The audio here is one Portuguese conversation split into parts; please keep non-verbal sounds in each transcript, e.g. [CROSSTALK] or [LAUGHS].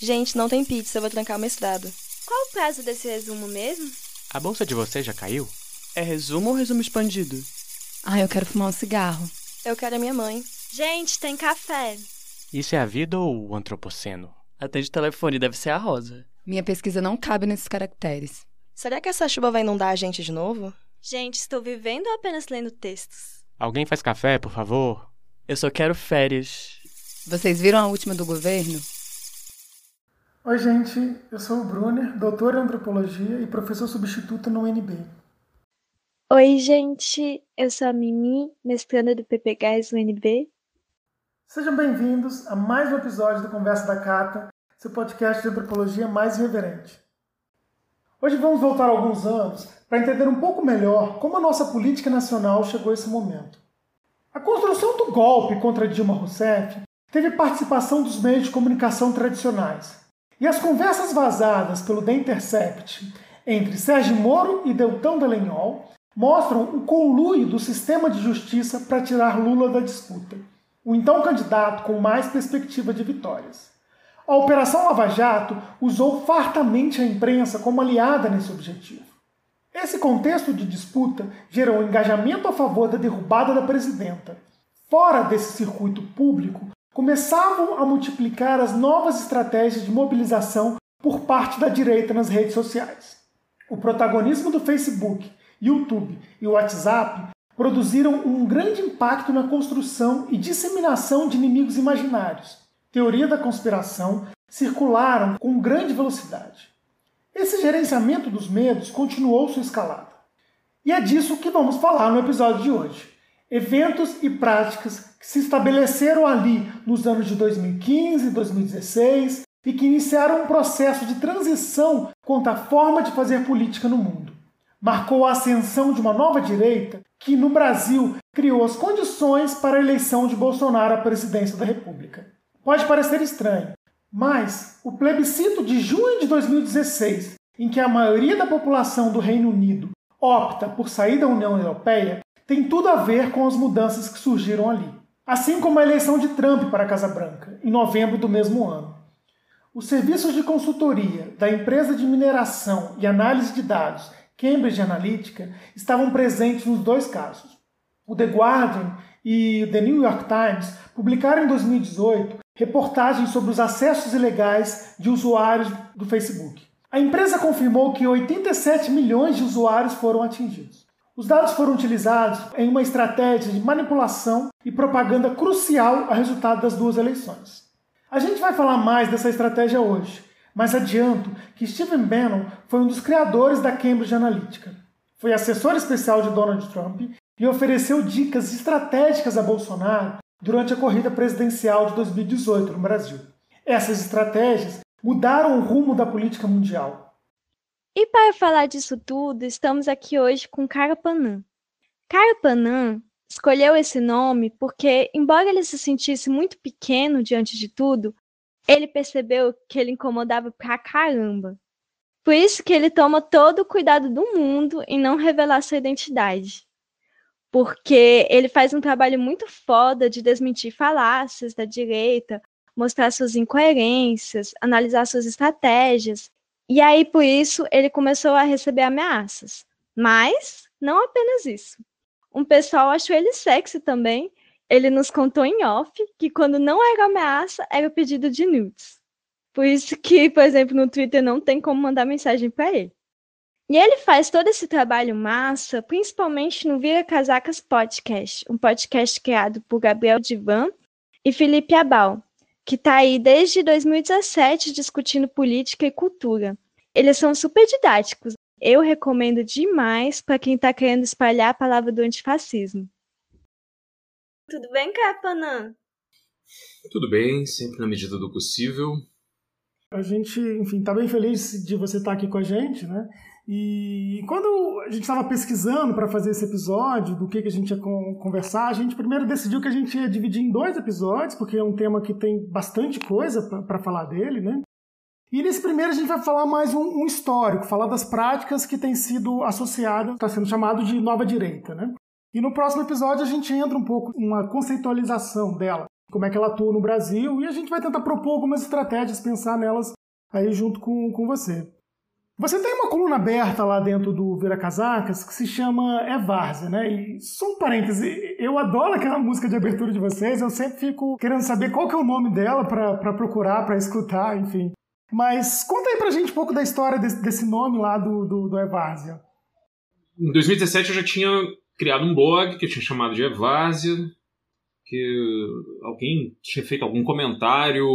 Gente, não tem pizza, eu vou trancar o mestrado. Qual o prazo desse resumo mesmo? A bolsa de vocês já caiu? É resumo ou resumo expandido? Ah, eu quero fumar um cigarro. Eu quero a minha mãe. Gente, tem café. Isso é a vida ou o antropoceno? Atende o telefone, deve ser a Rosa. Minha pesquisa não cabe nesses caracteres. Será que essa chuva vai inundar a gente de novo? Gente, estou vivendo ou apenas lendo textos? Alguém faz café, por favor? Eu só quero férias. Vocês viram a última do governo? Oi, gente. Eu sou o Brunner, doutor em antropologia e professor substituto no UNB. Oi, gente. Eu sou a Mimi, mestranda do PPGás UNB. Sejam bem-vindos a mais um episódio do Conversa da Cata, seu podcast de antropologia mais irreverente. Hoje vamos voltar alguns anos para entender um pouco melhor como a nossa política nacional chegou a esse momento. A construção do golpe contra Dilma Rousseff teve participação dos meios de comunicação tradicionais. E as conversas vazadas pelo The Intercept entre Sérgio Moro e Deltão Dallagnol mostram o conluio do sistema de justiça para tirar Lula da disputa, o então candidato com mais perspectiva de vitórias. A Operação Lava Jato usou fartamente a imprensa como aliada nesse objetivo. Esse contexto de disputa gerou engajamento a favor da derrubada da presidenta. Fora desse circuito público, começavam a multiplicar as novas estratégias de mobilização por parte da direita nas redes sociais. O protagonismo do Facebook, YouTube e WhatsApp produziram um grande impacto na construção e disseminação de inimigos imaginários. Teoria da conspiração circularam com grande velocidade. Esse gerenciamento dos medos continuou sua escalada. E é disso que vamos falar no episódio de hoje. Eventos e práticas que se estabeleceram ali nos anos de 2015 e 2016 e que iniciaram um processo de transição quanto à forma de fazer política no mundo. Marcou a ascensão de uma nova direita que, no Brasil, criou as condições para a eleição de Bolsonaro à presidência da República. Pode parecer estranho, mas o plebiscito de junho de 2016, em que a maioria da população do Reino Unido opta por sair da União Europeia, tem tudo a ver com as mudanças que surgiram ali assim como a eleição de Trump para a Casa Branca, em novembro do mesmo ano. Os serviços de consultoria da empresa de mineração e análise de dados Cambridge Analytica estavam presentes nos dois casos. O The Guardian e o The New York Times publicaram em 2018 reportagens sobre os acessos ilegais de usuários do Facebook. A empresa confirmou que 87 milhões de usuários foram atingidos. Os dados foram utilizados em uma estratégia de manipulação e propaganda crucial ao resultado das duas eleições. A gente vai falar mais dessa estratégia hoje, mas adianto que Stephen Bannon foi um dos criadores da Cambridge Analytica. Foi assessor especial de Donald Trump e ofereceu dicas estratégicas a Bolsonaro durante a corrida presidencial de 2018 no Brasil. Essas estratégias mudaram o rumo da política mundial e para falar disso tudo, estamos aqui hoje com Carapanã. Carapanã escolheu esse nome porque, embora ele se sentisse muito pequeno diante de tudo, ele percebeu que ele incomodava pra caramba. Por isso que ele toma todo o cuidado do mundo em não revelar sua identidade. Porque ele faz um trabalho muito foda de desmentir falácias da direita, mostrar suas incoerências, analisar suas estratégias e aí, por isso, ele começou a receber ameaças. Mas não apenas isso. Um pessoal achou ele sexy também. Ele nos contou em off que quando não era ameaça, era pedido de nudes. Por isso que, por exemplo, no Twitter não tem como mandar mensagem para ele. E ele faz todo esse trabalho massa, principalmente no Vira Casacas Podcast, um podcast criado por Gabriel Divan e Felipe Abal, que está aí desde 2017 discutindo política e cultura. Eles são super didáticos. Eu recomendo demais para quem está querendo espalhar a palavra do antifascismo. Tudo bem, Capanã? Tudo bem, sempre na medida do possível. A gente, enfim, está bem feliz de você estar tá aqui com a gente, né? E quando a gente estava pesquisando para fazer esse episódio, do que, que a gente ia conversar, a gente primeiro decidiu que a gente ia dividir em dois episódios, porque é um tema que tem bastante coisa para falar dele, né? E nesse primeiro a gente vai falar mais um, um histórico, falar das práticas que têm sido associadas, está sendo chamado de nova direita, né? E no próximo episódio a gente entra um pouco uma conceitualização dela, como é que ela atua no Brasil, e a gente vai tentar propor algumas estratégias, pensar nelas aí junto com, com você. Você tem uma coluna aberta lá dentro do Vira Casacas que se chama É Várzea, né? E só um parêntese, eu adoro aquela música de abertura de vocês, eu sempre fico querendo saber qual que é o nome dela para procurar, para escutar, enfim. Mas conta aí pra gente um pouco da história desse, desse nome lá do, do, do Evárzea. Em 2017 eu já tinha criado um blog que eu tinha chamado de Evárzea, que alguém tinha feito algum comentário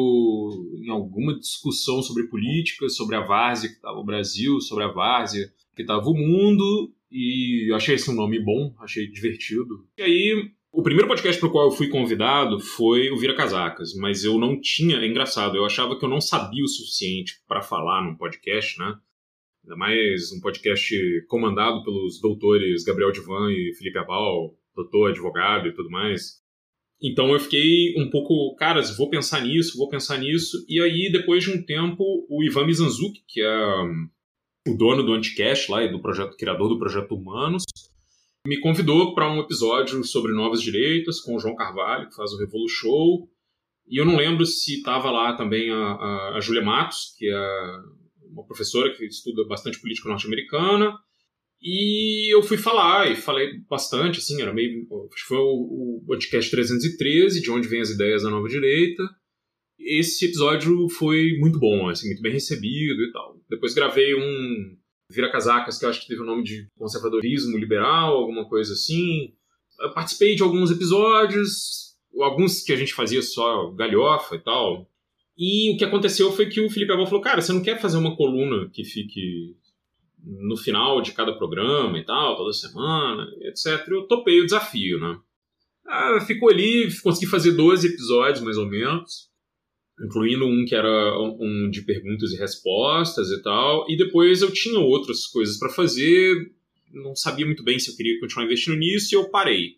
em alguma discussão sobre política, sobre a várzea que estava o Brasil, sobre a várzea que estava o mundo, e eu achei esse um nome bom, achei divertido. E aí, o primeiro podcast para o qual eu fui convidado foi o Vira Casacas, mas eu não tinha, é engraçado, eu achava que eu não sabia o suficiente para falar num podcast, né? Ainda mais um podcast comandado pelos doutores Gabriel Divan e Felipe Abal, doutor, advogado e tudo mais. Então eu fiquei um pouco, caras, vou pensar nisso, vou pensar nisso. E aí, depois de um tempo, o Ivan Mizanzuki, que é um, o dono do Anticast lá e do projeto, criador do projeto Humanos, me convidou para um episódio sobre novas direitas com o João Carvalho, que faz o Revolu Show. E eu não lembro se estava lá também a, a, a Julia Matos, que é uma professora que estuda bastante política norte-americana. E eu fui falar, e falei bastante, assim, era meio. Foi o, o podcast 313, de onde vem as ideias da nova direita. Esse episódio foi muito bom, assim, muito bem recebido e tal. Depois gravei um Vira Casacas, que eu acho que teve o nome de conservadorismo liberal, alguma coisa assim. Eu participei de alguns episódios, alguns que a gente fazia só galhofa e tal. E o que aconteceu foi que o Felipe Abel falou: Cara, você não quer fazer uma coluna que fique no final de cada programa e tal, toda semana, etc. Eu topei o desafio, né? Ah, ficou ali, consegui fazer 12 episódios mais ou menos, incluindo um que era um de perguntas e respostas e tal, e depois eu tinha outras coisas para fazer, não sabia muito bem se eu queria continuar investindo nisso e eu parei.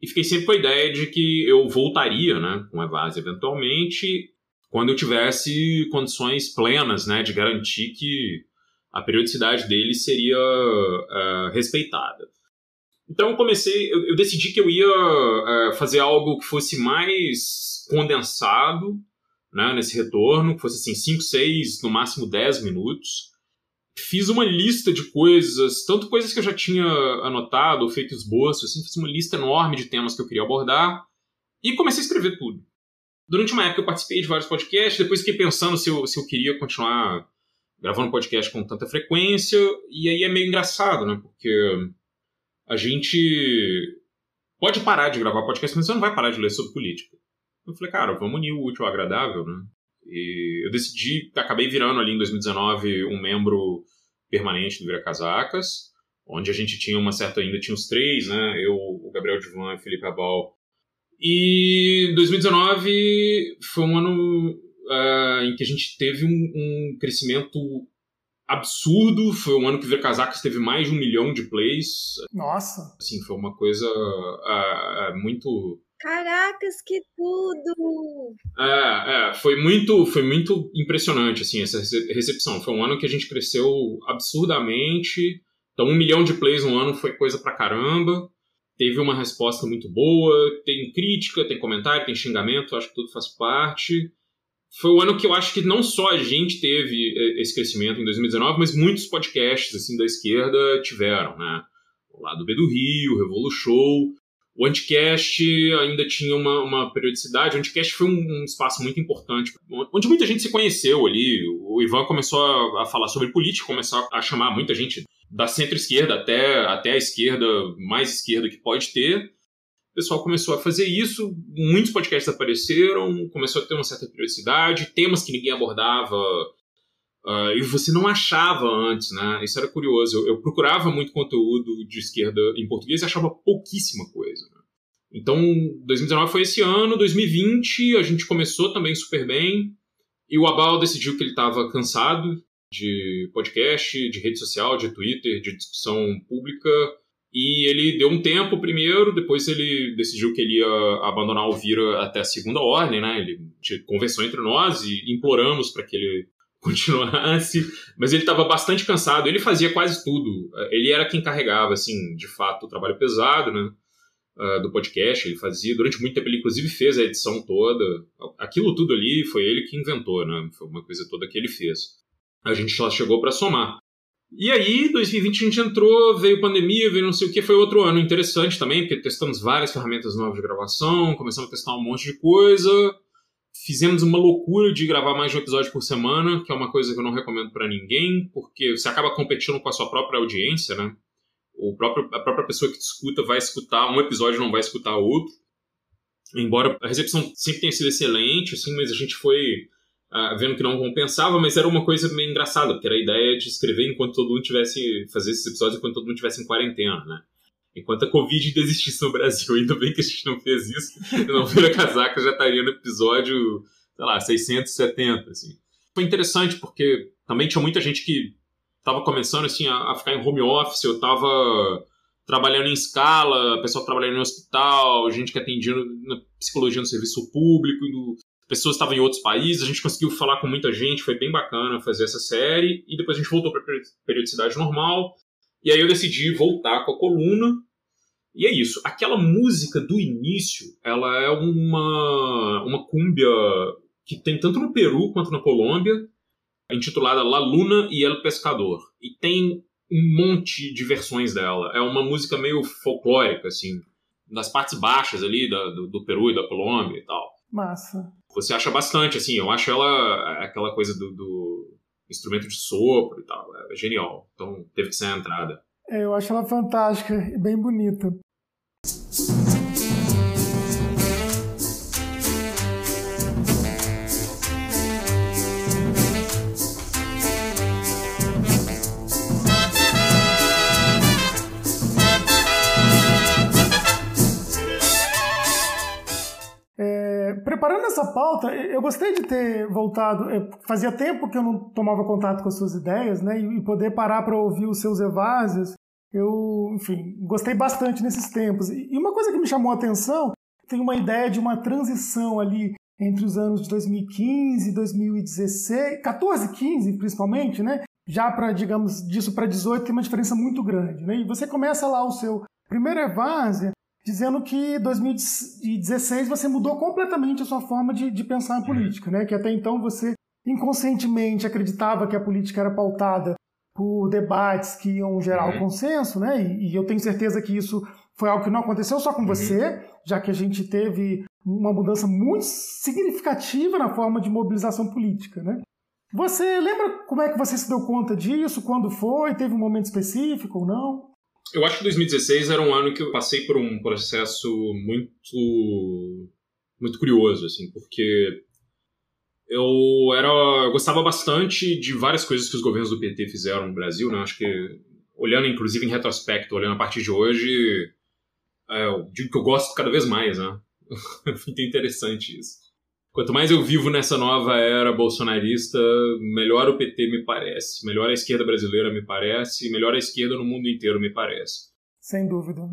E fiquei sempre com a ideia de que eu voltaria, né, com a Evase eventualmente, quando eu tivesse condições plenas, né, de garantir que a periodicidade dele seria uh, respeitada. Então eu comecei, eu, eu decidi que eu ia uh, fazer algo que fosse mais condensado né, nesse retorno, que fosse assim 5, 6, no máximo 10 minutos. Fiz uma lista de coisas, tanto coisas que eu já tinha anotado ou feito esboço, assim, fiz uma lista enorme de temas que eu queria abordar e comecei a escrever tudo. Durante uma época eu participei de vários podcasts, depois fiquei pensando se eu, se eu queria continuar gravando podcast com tanta frequência, e aí é meio engraçado, né? Porque a gente pode parar de gravar podcast, mas você não vai parar de ler sobre política. Eu falei, cara, vamos unir o útil ao agradável, né? E eu decidi, acabei virando ali em 2019 um membro permanente do Vira Casacas, onde a gente tinha uma certa, ainda tinha os três, né? Eu, o Gabriel Divan e o Felipe Abal. E 2019 foi um ano uh, em que a gente teve um, um, crescimento absurdo. Foi um ano que o Verkazakis teve mais de um milhão de plays. Nossa! Assim, foi uma coisa uh, uh, muito. Caracas, que tudo! É, é, foi muito, foi muito impressionante, assim, essa recepção. Foi um ano que a gente cresceu absurdamente. Então, um milhão de plays no ano foi coisa pra caramba. Teve uma resposta muito boa. Tem crítica, tem comentário, tem xingamento, acho que tudo faz parte foi o ano que eu acho que não só a gente teve eh, esse crescimento em 2019, mas muitos podcasts assim da esquerda tiveram, né? O lado B do Rio, Revolu Show, o Anticast ainda tinha uma, uma periodicidade. O Anticast foi um, um, espaço muito importante, onde muita gente se conheceu ali. O Ivan começou a, a falar sobre política, começou a chamar muita gente da centro-esquerda até, até a esquerda, mais esquerda que pode ter o pessoal começou a fazer isso, muitos podcasts apareceram, começou a ter uma certa periodicidade, temas que ninguém abordava uh, e você não achava antes, né? Isso era curioso. Eu, eu, procurava muito conteúdo de esquerda em português e achava pouquíssima coisa. Né? Então, 2019 foi esse ano, 2020 a gente começou também super bem e o Abal decidiu que ele estava cansado de podcast, de rede social, de Twitter, de discussão pública e ele deu um tempo primeiro, depois ele decidiu que ele ia abandonar o Vira até a segunda ordem, né? Ele conversou entre nós e imploramos para que ele continuasse, mas ele estava bastante cansado. Ele fazia quase tudo. Ele era quem carregava, assim, de fato, o trabalho pesado, né? uh, do podcast, ele fazia, durante muito tempo ele inclusive fez a edição toda. Aquilo tudo ali foi ele que inventou, né? Foi uma coisa toda que ele fez. A gente só chegou para somar. E aí, 2020 a gente entrou, veio pandemia, veio não sei o que, foi outro ano interessante também, porque testamos várias ferramentas novas de gravação, começamos a testar um monte de coisa, fizemos uma loucura de gravar mais de um episódio por semana, que é uma coisa que eu não recomendo para ninguém, porque você acaba competindo com a sua própria audiência, né? O próprio, a própria pessoa que te escuta vai escutar um episódio não vai escutar outro. Embora a recepção sempre tenha sido excelente, assim, mas a gente foi uh, vendo que não compensava, mas era uma coisa meio engraçada, porque era a ideia de escrever enquanto todo mundo tivesse. fazer esses episódios enquanto todo mundo tivesse em quarentena, né? Enquanto a Covid desistisse no Brasil, [LAUGHS] ainda bem que a gente não fez isso, eu não vira casaca já estaria no episódio, sei lá, 670, assim. Foi interessante porque também tinha muita gente que estava começando assim a, a, ficar em home office, eu estava trabalhando em escala, pessoal trabalhando no hospital, gente que atendia na psicologia no serviço público, pessoas estavam em outros países, a gente conseguiu falar com muita gente, foi bem bacana fazer essa série, e depois a gente voltou para periodicidade normal, e aí eu decidi voltar com a coluna, e é isso. Aquela música do início, ela é uma, uma cúmbia que tem tanto no Peru quanto na Colômbia, intitulada La Luna e El Pescador. E tem um monte de versões dela. É uma música meio folclórica, assim, das partes baixas ali da, do, do Peru e da Colômbia e tal. Massa. Você acha bastante, assim, eu acho ela aquela coisa do, do instrumento de sopro e tal. É genial. Então teve que ser a entrada. É, eu acho ela fantástica e bem bonita. Preparando essa pauta, eu gostei de ter voltado. Fazia tempo que eu não tomava contato com as suas ideias, né? E poder parar para ouvir os seus evásios. Eu, enfim, gostei bastante nesses tempos. E uma coisa que me chamou a atenção, tem uma ideia de uma transição ali entre os anos de 2015 e 2016, 14 15 principalmente, né? Já para, digamos, disso para 18 tem uma diferença muito grande, né? E você começa lá o seu primeiro Evásia dizendo que em 2016 você mudou completamente a sua forma de, de pensar a política, né? Que até então você inconscientemente acreditava que a política era pautada por debates que iam gerar o uhum. consenso, né? E, e, eu tenho certeza que isso foi algo que não aconteceu só com uhum. você, já que a gente teve uma mudança muito significativa na forma de mobilização política, né? Você lembra como é que você se deu conta disso? Quando foi? Teve um momento específico ou não? Eu acho que 2016 era um ano que eu passei por um processo muito muito curioso, assim, porque eu era eu gostava bastante de várias coisas que os governos do PT fizeram no Brasil, né? Acho que olhando inclusive em retrospecto, olhando a partir de hoje, é, eu digo que eu gosto cada vez mais, né? [LAUGHS] muito interessante isso. Quanto mais eu vivo nessa nova era bolsonarista, melhor o PT me parece, melhor a esquerda brasileira me parece, melhor a esquerda no mundo inteiro me parece. Sem dúvida.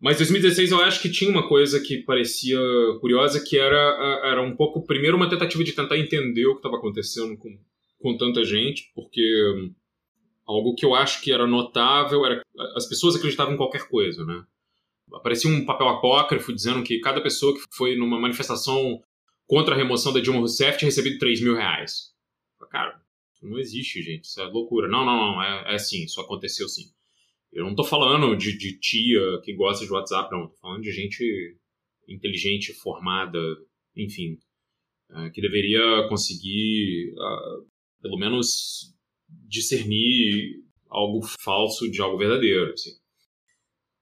Mas 2016 eu acho que tinha uma coisa que parecia curiosa, que era, era um pouco, primeiro, uma tentativa de tentar entender o que estava acontecendo com, com tanta gente, porque algo que eu acho que era notável era as pessoas acreditavam em qualquer coisa, né? Aparecia um papel apócrifo dizendo que cada pessoa que foi numa manifestação contra a remoção da Dilma Rousseff tinha recebido 3 mil reais. Cara, não existe, gente. Isso é loucura. Não, não, não. É, é assim, isso aconteceu sim. Eu não tô falando de, de tia que gosta de WhatsApp, não. Tô falando de gente inteligente, formada, enfim, é, que deveria conseguir, uh, pelo menos, discernir algo falso de algo verdadeiro. Assim.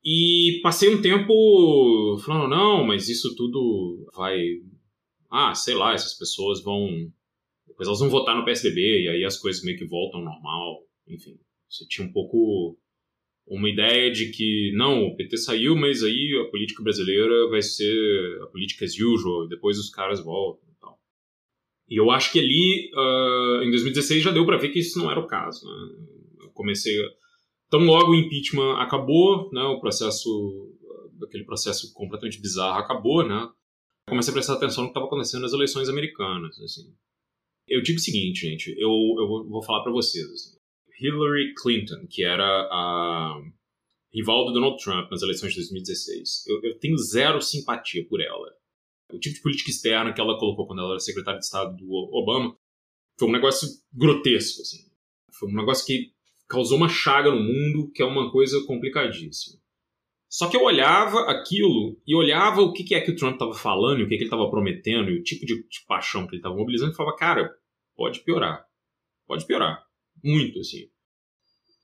E passei um tempo falando, não, mas isso tudo vai ah, sei lá, essas pessoas vão. Depois elas vão votar no PSDB e aí as coisas meio que voltam ao normal. Enfim, você tinha um pouco uma ideia de que não, o PT saiu, mas aí a política brasileira vai ser a política as usual, depois os caras voltam e tal. E eu acho que ali, uh, em 2016, já deu para ver que isso não era o caso. Né? Eu comecei. Tão logo o impeachment acabou, né, o processo, aquele processo completamente bizarro acabou, né? Comecei a prestar atenção no que estava acontecendo nas eleições americanas. Assim. Eu digo o seguinte, gente, eu, eu vou falar para vocês. Assim. Hillary Clinton, que era a, rival do Donald Trump nas eleições de 2016. Eu, eu tenho zero simpatia por ela. O tipo de política externa que ela colocou quando ela era secretária de Estado do Obama foi um negócio grotesco, assim. Foi um negócio que causou uma chaga no mundo, que é uma coisa complicadíssima. Só que eu olhava aquilo e olhava o que, é que o Trump estava falando, o que, que ele estava prometendo e o tipo de, de paixão que ele estava mobilizando e falava, cara, pode piorar. Pode piorar. Muito, assim.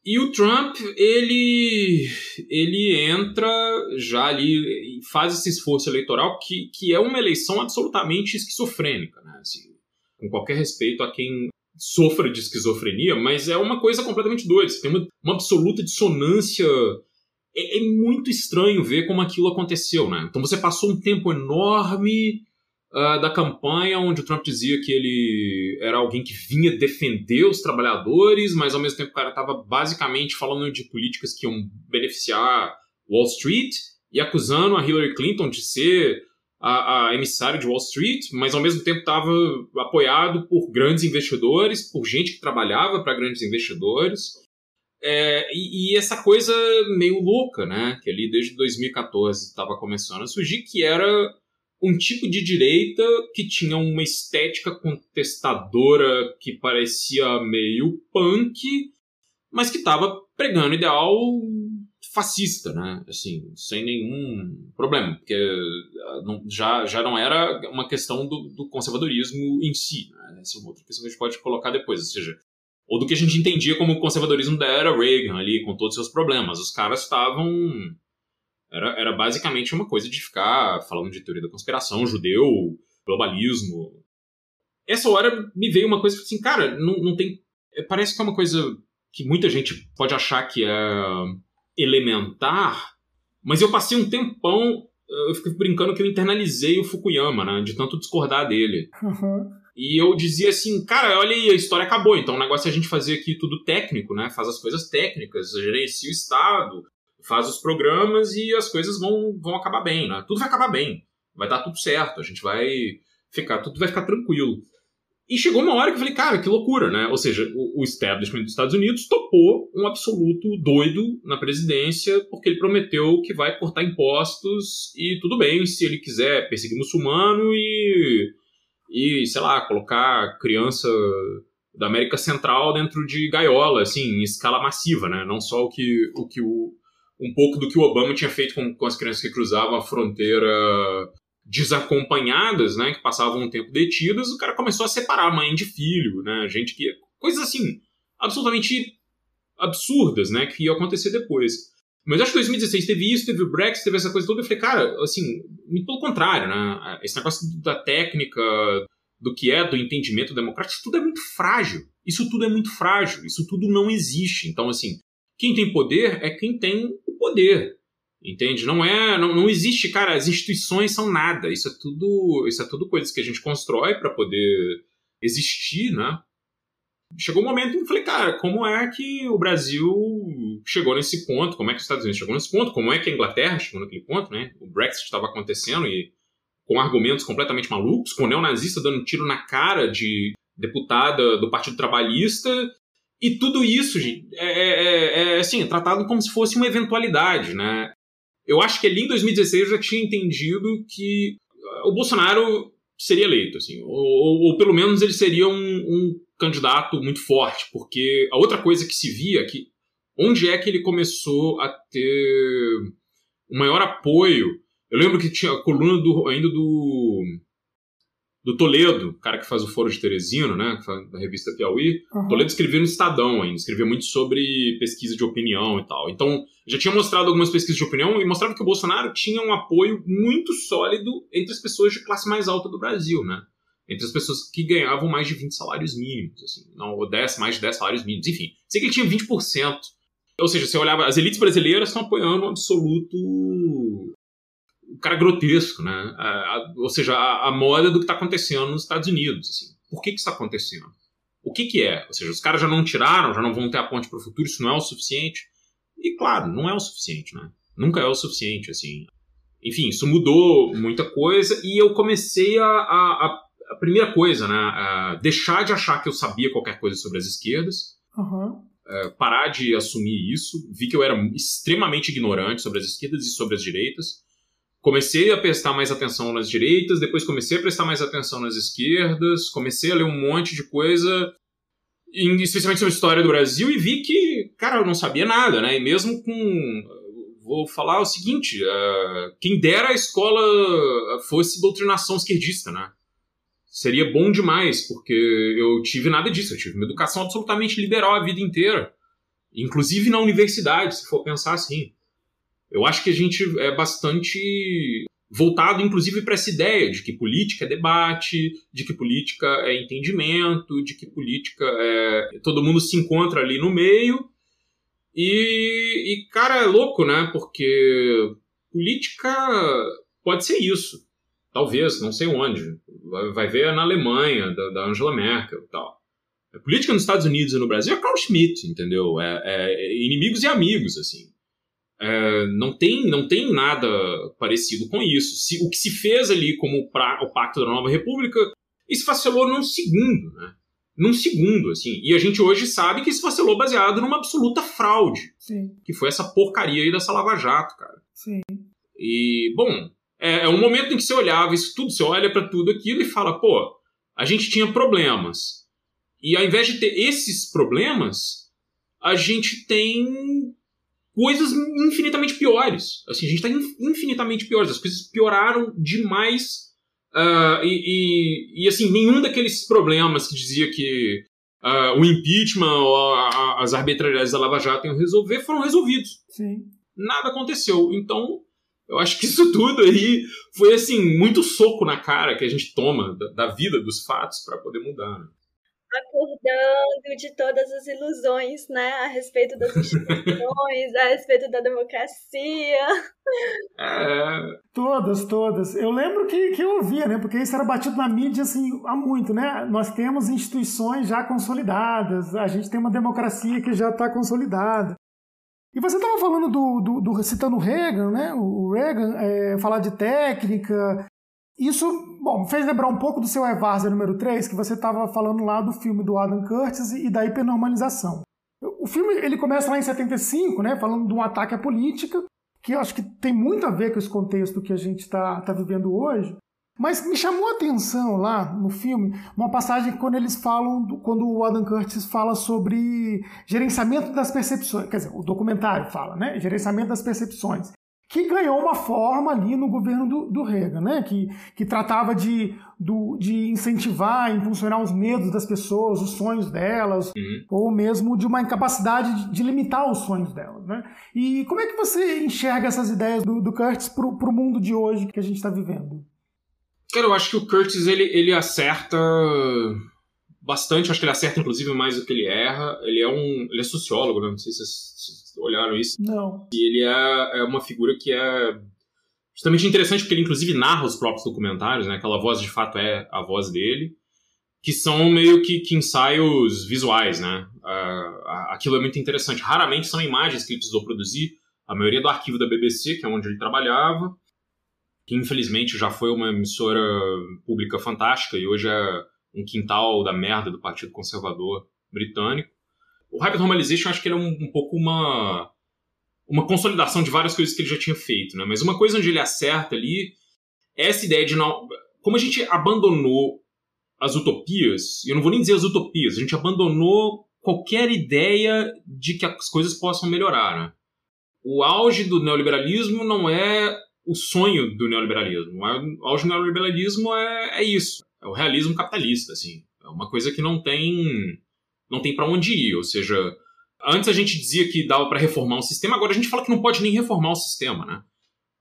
E o Trump, ele, ele entra já ali e faz esse esforço eleitoral que, que é uma eleição absolutamente esquizofrênica, né? Assim, com qualquer respeito a quem sofra de esquizofrenia, mas é uma coisa completamente doida. Você tem uma, uma absoluta dissonância é, é, muito estranho ver como aquilo aconteceu, né? Então você passou um tempo enorme uh, da campanha onde o Trump dizia que ele era alguém que vinha defender os trabalhadores, mas ao mesmo tempo o cara estava basicamente falando de políticas que iam beneficiar Wall Street e acusando a Hillary Clinton de ser a, a emissária de Wall Street, mas ao mesmo tempo estava apoiado por grandes investidores, por gente que trabalhava para grandes investidores. É, e, e, essa coisa meio louca, né? Que ali desde 2014 estava começando a surgir, que era um tipo de direita que tinha uma estética contestadora que parecia meio punk, mas que estava pregando ideal fascista, né? Assim, sem nenhum problema, porque ah, não, já, já não era uma questão do, do conservadorismo em si, né? Essa é outra questão que a gente pode colocar depois, ou seja, ou do que a gente entendia como o conservadorismo da era Reagan ali, com todos os seus problemas. Os caras estavam. Era, era basicamente uma coisa de ficar falando de teoria da conspiração, judeu, globalismo. Essa hora me veio uma coisa assim, cara, não, não tem. É, parece que é uma coisa que muita gente pode achar que é elementar, mas eu passei um tempão. Eu fiquei brincando que eu internalizei o Fukuyama, né? De tanto discordar dele. Uhum. E eu dizia assim, cara, olha aí, a história acabou. Então o negócio é a gente fazer aqui tudo técnico, né? Faz as coisas técnicas, gerencia o Estado, faz os programas e as coisas vão, vão acabar bem, né? Tudo vai acabar bem. Vai dar tudo certo, a gente vai ficar, tudo vai ficar tranquilo. E chegou uma hora que eu falei, cara, que loucura, né? Ou seja, o, o establishment dos Estados Unidos topou um absoluto doido na presidência porque ele prometeu que vai cortar impostos e tudo bem se ele quiser perseguir muçulmano e e, sei lá, colocar criança da América Central dentro de gaiola, assim, em escala massiva, né? Não só o que o, que o um pouco do que o Obama tinha feito com, com as crianças que cruzavam a fronteira desacompanhadas, né, que passavam um tempo detidas, o cara começou a separar mãe de filho, né, gente que coisas assim absolutamente absurdas, né, que ia acontecer depois. Mas acho que 2016 teve isso, teve o Brexit, teve essa coisa toda. Eu falei, cara, assim, pelo contrário, né? Esse negócio da técnica, do que é, do entendimento democrático, isso tudo é muito frágil. Isso tudo é muito frágil. Isso tudo não existe. Então, assim, quem tem poder é quem tem o poder. Entende? Não é, não, não existe, cara, as instituições são nada. Isso é tudo, isso é tudo coisas que a gente constrói para poder existir, né? chegou um momento que eu falei, cara, como é que o Brasil chegou nesse ponto? Como é que os Estados Unidos chegou nesse ponto? Como é que a Inglaterra chegou naquele ponto, né? O Brexit estava acontecendo e com argumentos completamente malucos, com o neonazista dando tiro na cara de deputada do Partido Trabalhista. E tudo isso, gente, é, é, é, é assim, tratado como se fosse uma eventualidade, né? Eu acho que ali em 2016 eu já tinha entendido que o Bolsonaro seria eleito, assim, ou, ou, ou pelo menos ele seria um, um candidato muito forte, porque a outra coisa que se via é que onde é que ele começou a ter o maior apoio. Eu lembro que tinha a coluna do, ainda do do Toledo, o cara que faz o Foro de Teresino, né, da revista Piauí. Uhum. Toledo escrevia no Estadão ainda, escrevia muito sobre pesquisa de opinião e tal. Então, já tinha mostrado algumas pesquisas de opinião e mostrava que o Bolsonaro tinha um apoio muito sólido entre as pessoas de classe mais alta do Brasil, né? entre as pessoas que ganhavam mais de 20 salários mínimos, assim, não, ou 10, mais de 10 salários mínimos, enfim. Sei que ele tinha 20%. Ou seja, você olhava, as elites brasileiras estão apoiando um absoluto o cara grotesco, né? A, a, ou seja, a, a, moda do que está acontecendo nos Estados Unidos. Assim. Por que, que isso está acontecendo? O que, que é? Ou seja, os caras já não tiraram, já não vão ter a ponte para o futuro, isso não é o suficiente. E claro, não é o suficiente, né? Nunca é o suficiente, assim. Enfim, isso mudou muita coisa e eu comecei a, a a primeira coisa, né? deixar de achar que eu sabia qualquer coisa sobre as esquerdas. Uhum. É, parar de assumir isso. Vi que eu era extremamente ignorante sobre as esquerdas e sobre as direitas. Comecei a prestar mais atenção nas direitas, depois comecei a prestar mais atenção nas esquerdas, comecei a ler um monte de coisa, especialmente sobre a história do Brasil, e vi que, cara, eu não sabia nada, né? E mesmo com. Vou falar o seguinte: uh, quem dera a escola fosse doutrinação esquerdista, né? Seria bom demais, porque eu tive nada disso. Eu tive uma educação absolutamente liberal a vida inteira. Inclusive na universidade, se for pensar assim. Eu acho que a gente é bastante voltado, inclusive, para essa ideia de que política é debate, de que política é entendimento, de que política é. todo mundo se encontra ali no meio. E, e cara, é louco, né? Porque política pode ser isso Talvez, não sei onde. Vai, vai ver na Alemanha, da, da Angela Merkel e tal. A política nos Estados Unidos e no Brasil é Carl Schmitt, entendeu? É, é, é inimigos e amigos, assim. É, não, tem, não tem nada parecido com isso. Se, o que se fez ali como pra, o Pacto da Nova República, isso facelou num segundo, né? Num segundo, assim. E a gente hoje sabe que isso facelou baseado numa absoluta fraude. Sim. Que foi essa porcaria aí dessa Lava Jato, cara. Sim. E, bom, é, é um momento em que você olhava isso tudo, você olha para tudo aquilo e fala, pô, a gente tinha problemas. E ao invés de ter esses problemas, a gente tem coisas infinitamente piores. Assim, a gente está infinitamente piores. As coisas pioraram demais. Uh, e, e, e, assim, nenhum daqueles problemas que dizia que uh, o impeachment ou a, a, as arbitrariedades da Lava Jato iam resolver foram resolvidos. Sim. Nada aconteceu. Então, eu acho que isso [LAUGHS] tudo aí foi assim muito soco na cara que a gente toma da, da vida dos fatos para poder mudar. Né? Acordando de todas as ilusões, né, a respeito das [LAUGHS] instituições, a respeito da democracia. É... Todas, todas. Eu lembro que, que eu ouvia, né, porque isso era batido na mídia assim há muito, né? Nós temos instituições já consolidadas, a gente tem uma democracia que já está consolidada. E você estava falando do, do, do, citando o Reagan, né? O Reagan é, falar de técnica. Isso, bom, fez lembrar um pouco do seu Evárzia número 3, que você estava falando lá do filme do Adam Curtis e da hipernormalização. O filme ele começa lá em 75, né? Falando de um ataque à política, que eu acho que tem muito a ver com esse contexto que a gente está tá vivendo hoje. Mas me chamou a atenção lá no filme uma passagem quando eles falam, quando o Adam Curtis fala sobre gerenciamento das percepções, quer dizer, o documentário fala, né? Gerenciamento das percepções, que ganhou uma forma ali no governo do, do Reagan, né? Que, que tratava de, do, de incentivar, impulsionar os medos das pessoas, os sonhos delas, uhum. ou mesmo de uma incapacidade de, de, limitar os sonhos delas, né? E como é que você enxerga essas ideias do, do Curtis para o mundo de hoje que a gente está vivendo? Cara, eu acho que o Curtis ele, ele acerta bastante, acho que ele acerta inclusive mais do que ele erra. Ele é um ele é sociólogo, né? não sei se vocês olharam isso. Não. E ele é, é uma figura que é justamente interessante porque ele inclusive narra os próprios documentários, né? Aquela voz de fato é a voz dele, que são meio que, que ensaios visuais, né? Uh, aquilo é muito interessante. Raramente são imagens que ele precisou produzir. A maioria do arquivo da BBC, que é onde ele trabalhava, que infelizmente já foi uma emissora pública fantástica e hoje é um quintal da merda do Partido Conservador britânico. O Hyper Normalization, acho que ele é um, um, pouco uma, uma consolidação de várias coisas que ele já tinha feito, né? Mas uma coisa onde ele acerta ali é essa ideia de não... Como a gente abandonou as utopias, eu não vou nem dizer as utopias, a gente abandonou qualquer ideia de que as coisas possam melhorar, né? O auge do neoliberalismo não é o sonho do neoliberalismo. O auge do neoliberalismo é, é isso, é o realismo capitalista, assim. É uma coisa que não tem não tem para onde ir, ou seja, antes a gente dizia que dava para reformar um sistema, agora a gente fala que não pode nem reformar o sistema, né?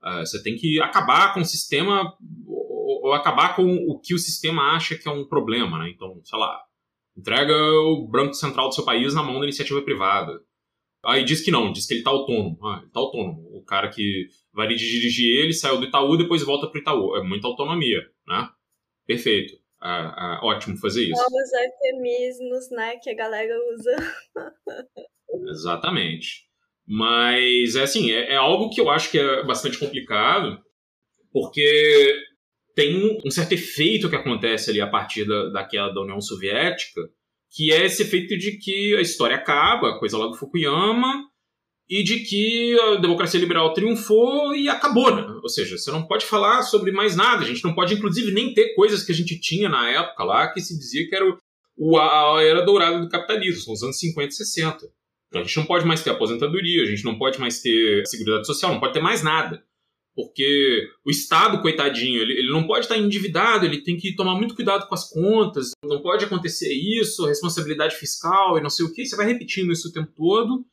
Uh, você tem que acabar com o sistema ou, ou, acabar com o que o sistema acha que é um problema, né? Então, sei lá, entrega o Banco Central do seu país na mão da iniciativa privada. Aí diz que não, diz que ele tá autônomo. Ah, ele tá autônomo. O cara que vai dirigir ele saiu do Itaú, depois volta pro Itaú. É muita autonomia, né? Perfeito. Ah, ah, ótimo fazer isso. Novos eufemismos, né, que a galera usa. [LAUGHS] Exatamente. Mas, é assim, é, é, algo que eu acho que é bastante complicado, porque tem um certo efeito que acontece ali a partir da, da queda da União Soviética, que é esse efeito de que a história acaba, a coisa lá do Fukuyama, e de que a democracia liberal triunfou e acabou, né? Ou seja, você não pode falar sobre mais nada, a gente não pode, inclusive, nem ter coisas que a gente tinha na época lá que se dizia que era o, a, era dourada do capitalismo, os anos 50 e 60. Então a gente não pode mais ter aposentadoria, a gente não pode mais ter seguridade social, não pode ter mais nada. Porque o Estado, coitadinho, ele, ele não pode estar endividado, ele tem que tomar muito cuidado com as contas, não pode acontecer isso, responsabilidade fiscal e não sei o que. Você vai repetindo isso o tempo todo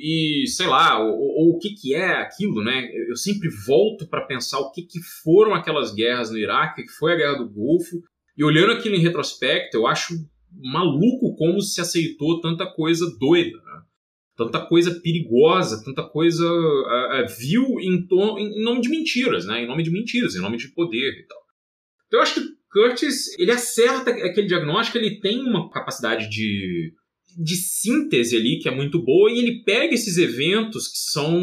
e, sei lá, ou, o que, que é aquilo, né? Eu sempre volto para pensar o que, que foram aquelas guerras no Iraque, o que foi a Guerra do Golfo, e olhando aquilo em retrospecto, eu acho maluco como se aceitou tanta coisa doida, né? Tanta coisa perigosa, tanta coisa uh, uh, vil em, em, nome de mentiras, né? Em nome de mentiras, em nome de poder e tal. Então eu acho que Curtis, ele acerta aquele diagnóstico, ele tem uma capacidade de, de síntese ali que é muito boa e ele pega esses eventos que são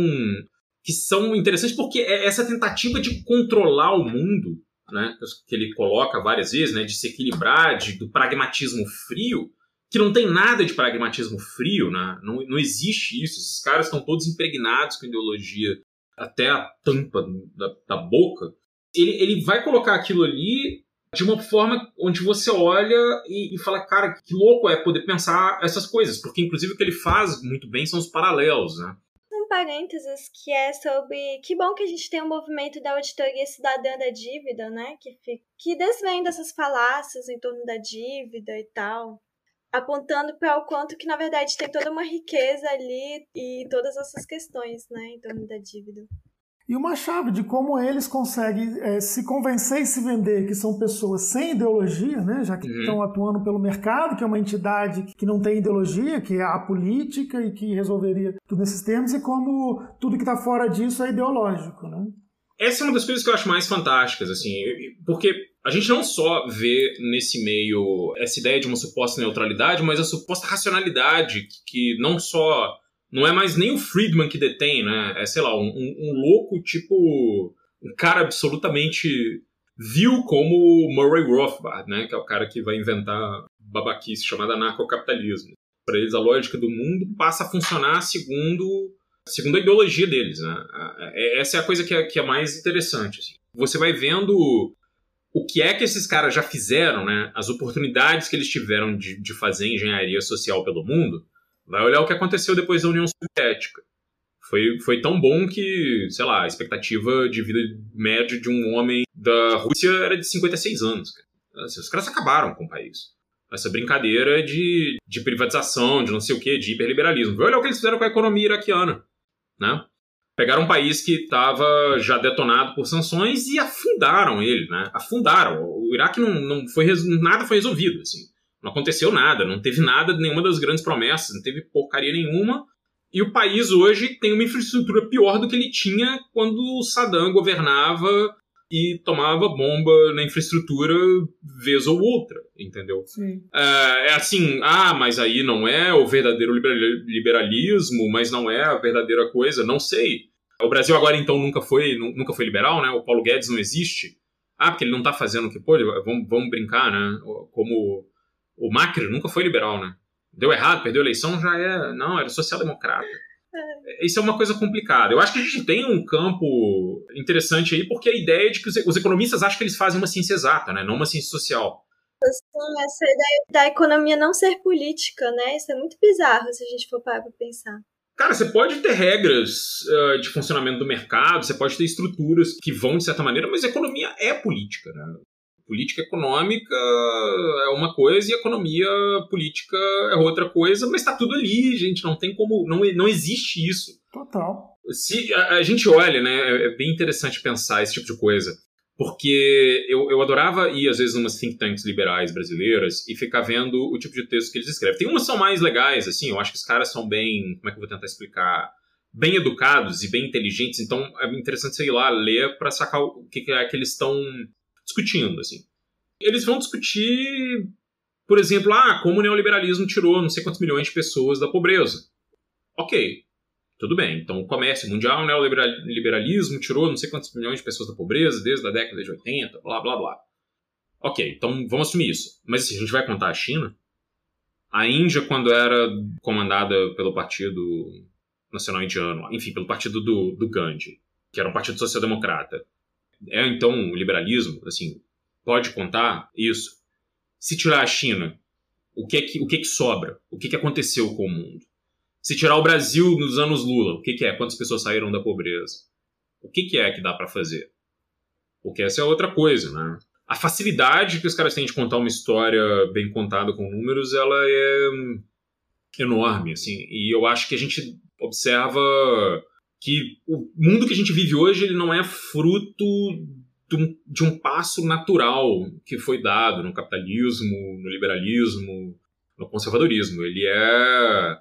que são interessantes porque é essa tentativa de controlar o mundo, né, que ele coloca várias vezes, né, de se equilibrar, de, do pragmatismo frio, que não tem nada de pragmatismo frio, né? não, não existe isso. Esses caras estão todos impregnados com ideologia até a tampa da, da boca. Ele, ele vai colocar aquilo ali de uma forma onde você olha e, e, fala, cara, que louco é poder pensar essas coisas, porque inclusive o que ele faz muito bem são os paralelos, né? Um parênteses que é sobre que bom que a gente tem um movimento da auditoria cidadã da dívida, né? Que, que desvenda essas falácias em torno da dívida e tal apontando para o quanto que na verdade tem toda uma riqueza ali e todas essas questões, né, em torno da dívida. E uma chave de como eles conseguem é, se convencer e se vender que são pessoas sem ideologia, né, já que uhum. estão atuando pelo mercado, que é uma entidade que não tem ideologia, que é a política e que resolveria tudo nesses termos, e como tudo que está fora disso é ideológico. Né? Essa é uma das coisas que eu acho mais fantásticas, assim, porque a gente não só vê nesse meio essa ideia de uma suposta neutralidade, mas a suposta racionalidade que não só não é mais nem o Friedman que detém, né? É, sei lá, um, um, louco tipo um cara absolutamente vil como Murray Rothbard, né? Que é o cara que vai inventar babaquice chamada anarcocapitalismo. Para eles a lógica do mundo passa a funcionar segundo segundo a ideologia deles, né? É, essa é a coisa que é, que é mais interessante. Assim. Você vai vendo o que é que esses caras já fizeram, né? As oportunidades que eles tiveram de, de fazer engenharia social pelo mundo, vai olhar o que aconteceu depois da União Soviética. Foi, foi tão bom que, sei lá, a expectativa de vida média de um homem da Rússia era de 56 anos. Assim, os caras acabaram com o país. Essa brincadeira de, de privatização, de não sei o que, de hiperliberalismo. Vai olhar o que eles fizeram com a economia iraquiana. Né? pegaram um país que estava já detonado por sanções e afundaram ele, né? Afundaram. O Iraque não, não foi nada foi resolvido, assim. Não aconteceu nada, não teve nada, nenhuma das grandes promessas, não teve porcaria nenhuma. E o país hoje tem uma infraestrutura pior do que ele tinha quando Saddam governava e tomava bomba na infraestrutura vez ou outra, entendeu? Sim. É, é assim, ah, mas aí não é o verdadeiro liberalismo, mas não é a verdadeira coisa, não sei. O Brasil agora então nunca foi, nunca foi liberal, né? O Paulo Guedes não existe. Ah, porque ele não tá fazendo o que pôde, vamos, vamos brincar, né? Como o Macri nunca foi liberal, né? Deu errado, perdeu a eleição, já é. Não, era social-democrata. É. Isso é uma coisa complicada. Eu acho que a gente tem um campo interessante aí, porque a ideia é de que os economistas acham que eles fazem uma ciência exata, né? não uma ciência social. Assim, essa ideia da economia não ser política, né? Isso é muito bizarro se a gente for parar para pensar. Cara, você pode ter regras uh, de funcionamento do mercado, você pode ter estruturas que vão de certa maneira, mas a economia é política, né? Política econômica é uma coisa e economia política é outra coisa, mas está tudo ali, gente. Não tem como. Não, não existe isso. Total. Se a, a gente olha, né? É, é bem interessante pensar esse tipo de coisa. Porque eu, eu adorava ir, às vezes, umas think tanks liberais brasileiras e ficar vendo o tipo de texto que eles escrevem. Tem umas que são mais legais, assim, eu acho que os caras são bem. Como é que eu vou tentar explicar? Bem educados e bem inteligentes, então é interessante você ir lá ler para sacar o que é que eles estão discutindo, assim. Eles vão discutir, por exemplo, ah, como o neoliberalismo tirou não sei quantos milhões de pessoas da pobreza. Ok, tudo bem. Então, o comércio mundial, o neoliberalismo tirou não sei quantos milhões de pessoas da pobreza desde a década de 80, blá, blá, blá. Ok, então vamos assumir isso. Mas assim, a gente vai contar a China? A Índia, quando era comandada pelo Partido Nacional Indiano, enfim, pelo partido do, do Gandhi, que era um partido social-democrata, é então o liberalismo, assim, pode contar isso? Se tirar a China, o que é que, o que, é que sobra? O que, é que aconteceu com o mundo? Se tirar o Brasil nos anos Lula, o que, que é? Quantas pessoas saíram da pobreza? O que, que é que dá para fazer? Porque essa é outra coisa, né? A facilidade que os caras têm de contar uma história bem contada com números, ela é enorme, assim. E eu acho que a gente observa que o mundo que a gente vive hoje ele não é fruto de um, de um passo natural que foi dado no capitalismo, no liberalismo, no conservadorismo. Ele é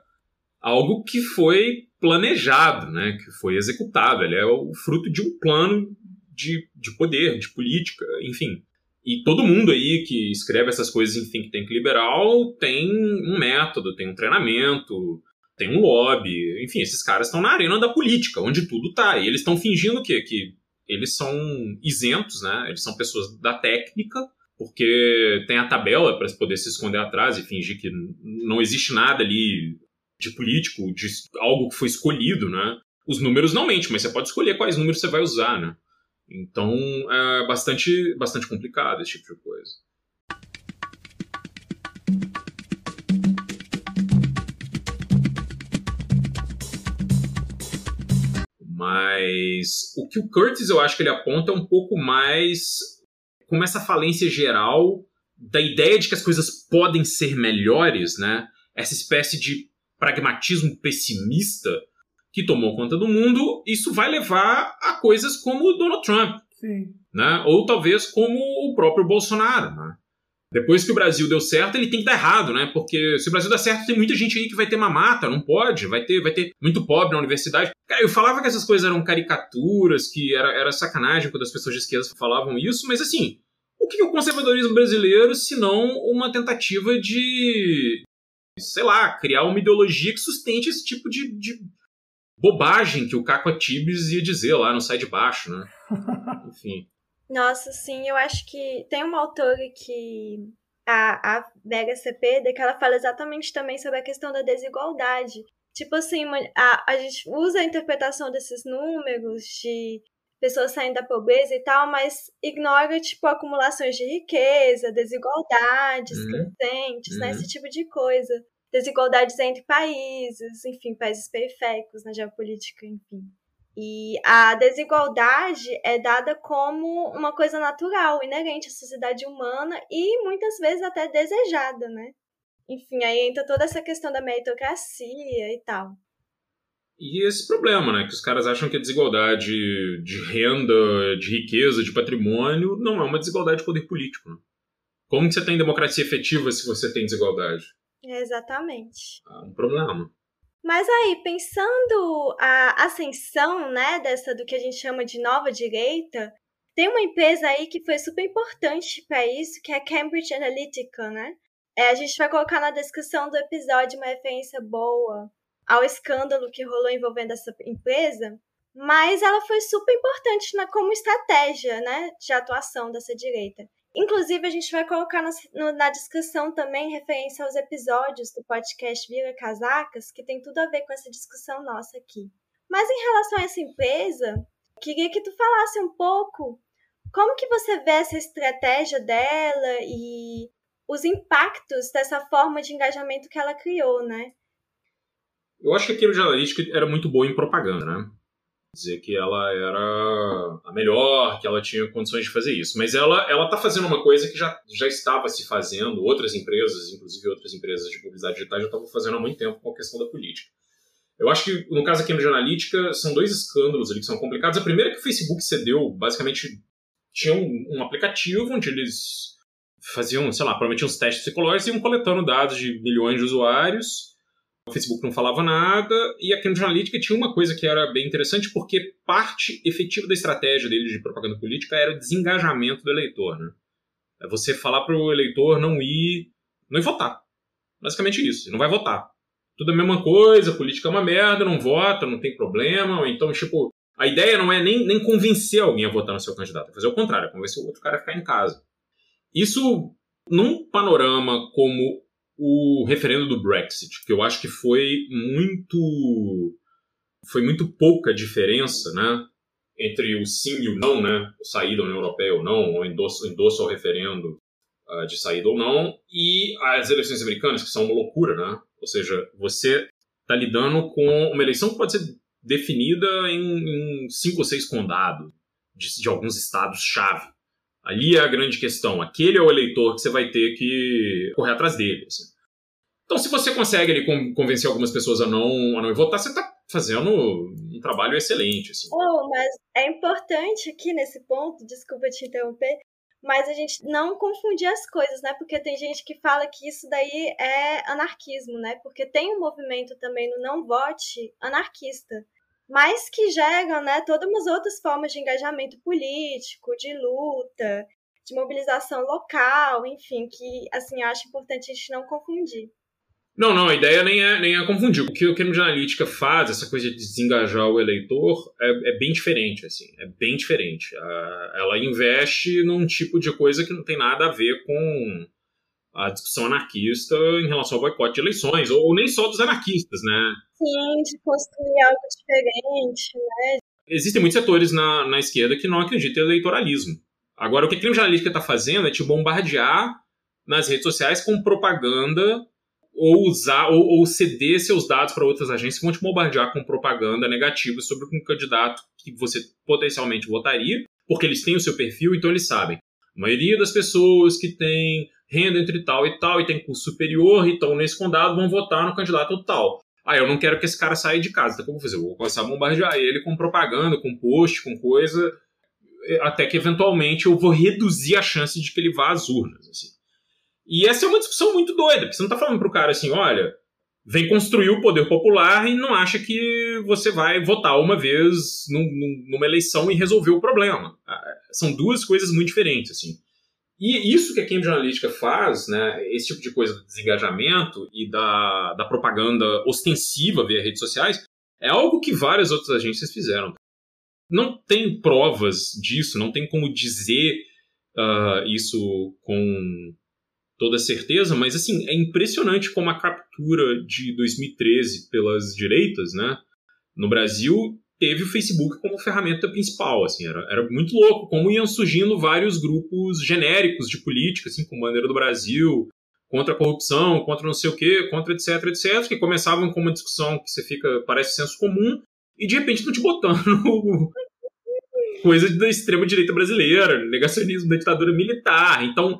algo que foi planejado, né, que foi executado. Ele é o fruto de um plano de, de poder, de política, enfim. E todo mundo aí que escreve essas coisas em think tank liberal tem um método, tem um treinamento, tem um lobby. Enfim, esses caras estão na arena da política, onde tudo tá. E eles estão fingindo que, que eles são isentos, né? Eles são pessoas da técnica, porque tem a tabela para poder se esconder atrás e fingir que não existe nada ali de político, de algo que foi escolhido, né? Os números não mentem, mas você pode escolher quais números você vai usar, né? Então é bastante, bastante complicado esse tipo de coisa. Mas o que o Curtis eu acho que ele aponta é um pouco mais como essa falência geral da ideia de que as coisas podem ser melhores, né? Essa espécie de pragmatismo pessimista que tomou conta do mundo, isso vai levar a coisas como o Donald Trump. Sim. Né? Ou talvez como o próprio Bolsonaro. Né? Depois que o Brasil deu certo, ele tem que dar errado, né? Porque se o Brasil der certo, tem muita gente aí que vai ter mamata, não pode, vai ter, vai ter muito pobre na universidade. Cara, eu falava que essas coisas eram caricaturas, que era, era sacanagem quando as pessoas de esquerda falavam isso, mas assim, o que é o conservadorismo brasileiro se não uma tentativa de, sei lá, criar uma ideologia que sustente esse tipo de, de bobagem que o Caco Atibes ia dizer lá no Sai de Baixo, né? [LAUGHS] Enfim. Nossa, sim, eu acho que tem uma autora que. A, a Vega Cepeda, que ela fala exatamente também sobre a questão da desigualdade. Tipo assim, a, a gente usa a interpretação desses números de pessoas saindo da pobreza e tal, mas ignora, tipo, acumulações de riqueza, desigualdades uhum. crescentes, uhum. né? Esse tipo de coisa desigualdades entre países, enfim, países periféricos na geopolítica, enfim. E a desigualdade é dada como uma coisa natural, inerente à sociedade humana e muitas vezes até desejada, né? Enfim, aí entra toda essa questão da meritocracia e tal. E esse problema, né? Que os caras acham que a desigualdade de renda, de riqueza, de patrimônio não é uma desigualdade de poder político. Né? Como que você tem democracia efetiva se você tem desigualdade? Exatamente. É um problema. Mas aí, pensando a ascensão, né, dessa do que a gente chama de nova direita, tem uma empresa aí que foi super importante para isso, que é a Cambridge Analytica, né? É, a gente vai colocar na descrição do episódio uma referência boa ao escândalo que rolou envolvendo essa empresa, mas ela foi super importante na, como estratégia, né, de atuação dessa direita. Inclusive, a gente vai colocar na, na descrição também referência aos episódios do podcast Vira Casacas, que tem tudo a ver com essa discussão nossa aqui. Mas em relação a essa empresa, queria que tu falasse um pouco como que você vê essa estratégia dela e os impactos dessa forma de engajamento que ela criou, né? Eu acho que a Cambridge Analytica era muito boa em propaganda, né? Dizer que ela era a melhor, que ela tinha condições de fazer isso. Mas ela ela está fazendo uma coisa que já, já estava se fazendo, outras empresas, inclusive outras empresas de publicidade digital, já estavam fazendo há muito tempo com a questão da política. Eu acho que, no caso aqui no Analytica, são dois escândalos ali que são complicados. A primeira é que o Facebook cedeu, basicamente, tinha um, um aplicativo onde eles faziam, sei lá, prometiam uns testes psicológicos e iam coletando dados de milhões de usuários o Facebook não falava nada, e a Cambridge Analytica tinha uma coisa que era bem interessante, porque parte efetiva da estratégia dele de propaganda política era o desengajamento do eleitor. Né? É você falar para o eleitor não ir, não ir votar. Basicamente isso, não vai votar. Tudo a mesma coisa, política é uma merda, não vota, não tem problema, ou então, tipo, a ideia não é nem, nem convencer alguém a votar no seu candidato, é fazer o contrário, é convencer o outro cara a ficar em casa. Isso, num panorama como o referendo do Brexit, que eu acho que foi muito foi muito pouca diferença, né, entre o sim e o não, né, o sair da União Europeia ou não, ou endosso, endosso ao referendo uh, de saída ou não, e as eleições americanas, que são uma loucura, né, ou seja, você está lidando com uma eleição que pode ser definida em, em cinco ou seis condados de, de alguns estados-chave. Ali é a grande questão. Aquele é o eleitor que você vai ter que correr atrás dele. Assim. Então, se você consegue ali, convencer algumas pessoas a não, a não votar, você está fazendo um trabalho excelente. Assim. Oh, mas é importante aqui nesse ponto, desculpa te interromper, mas a gente não confundir as coisas, né? Porque tem gente que fala que isso daí é anarquismo, né? Porque tem um movimento também no não vote anarquista, mas que gera, né, todas as outras formas de engajamento político, de luta, de mobilização local, enfim, que assim, eu acho importante a gente não confundir. Não, não, a ideia nem é, nem é confundir. O que o Cambridge Analytica faz, essa coisa de desengajar o eleitor, é, é bem diferente, assim, é bem diferente. ela investe num tipo de coisa que não tem nada a ver com a discussão anarquista em relação ao boicote de eleições, ou, ou nem só dos anarquistas, né? Sim, de construir algo diferente, né? Existem muitos setores na, na esquerda que não acreditam em eleitoralismo. Agora, o que a Cambridge Analytica está fazendo é te bombardear nas redes sociais com propaganda ou usar ou, ou ceder seus dados para outras agências que vão te bombardear com propaganda negativa sobre um candidato que você potencialmente votaria, porque eles têm o seu perfil, então eles sabem. A maioria das pessoas que têm renda entre tal e tal e tem curso superior e estão nesse condado vão votar no candidato tal. Ah, eu não quero que esse cara saia de casa. Então, o que eu vou fazer? Eu vou começar a bombardear ele com propaganda, com post, com coisa, até que eventualmente eu vou reduzir a chance de que ele vá às urnas. Assim. E essa é uma discussão muito doida, porque você não está falando para o cara assim, olha, vem construir o poder popular e não acha que você vai votar uma vez num, numa eleição e resolver o problema. Ah, são duas coisas muito diferentes, assim. E isso que a Cambridge Analytica faz, né, esse tipo de coisa do desengajamento e da, da propaganda ostensiva via redes sociais, é algo que várias outras agências fizeram. Não tem provas disso, não tem como dizer uh, isso com toda certeza, mas assim, é impressionante como a captura de 2013 pelas direitas, né, no Brasil teve o Facebook como ferramenta principal, assim, era, era muito louco como iam surgindo vários grupos genéricos de política, assim, como Bandeira do Brasil, contra a corrupção, contra não sei o quê, contra etc, etc, que começavam com uma discussão que você fica, parece senso comum, e de repente estão te botando [LAUGHS] coisa da extrema direita brasileira, negacionismo da ditadura militar. Então,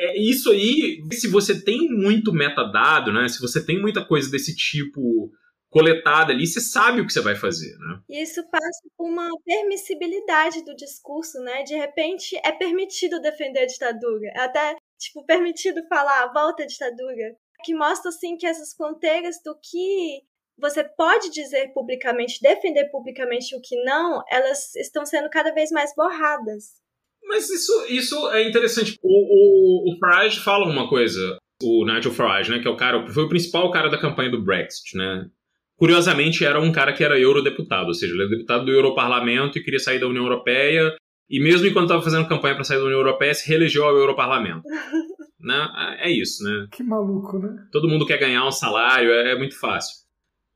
é isso aí, se você tem muito metadado, né? Se você tem muita coisa desse tipo coletada ali, você sabe o que você vai fazer, né? E isso passa por uma permissibilidade do discurso, né? De repente é permitido defender a ditadura, é até tipo permitido falar volta à ditadura, que mostra assim que essas fronteiras do que você pode dizer publicamente, defender publicamente o que não, elas estão sendo cada vez mais borradas. Mas isso, isso é interessante. O, o, o Farage fala uma coisa, o Nigel Farage, né, que é o cara, foi o principal cara da campanha do Brexit, né? Curiosamente, era um cara que era eurodeputado, ou seja, ele era deputado do Europarlamento e queria sair da União Europeia, e mesmo enquanto estava fazendo campanha para sair da União Europeia, se reelegeu ao Europarlamento. [LAUGHS] né? É isso, né? Que maluco, né? Todo mundo quer ganhar um salário, é, é muito fácil.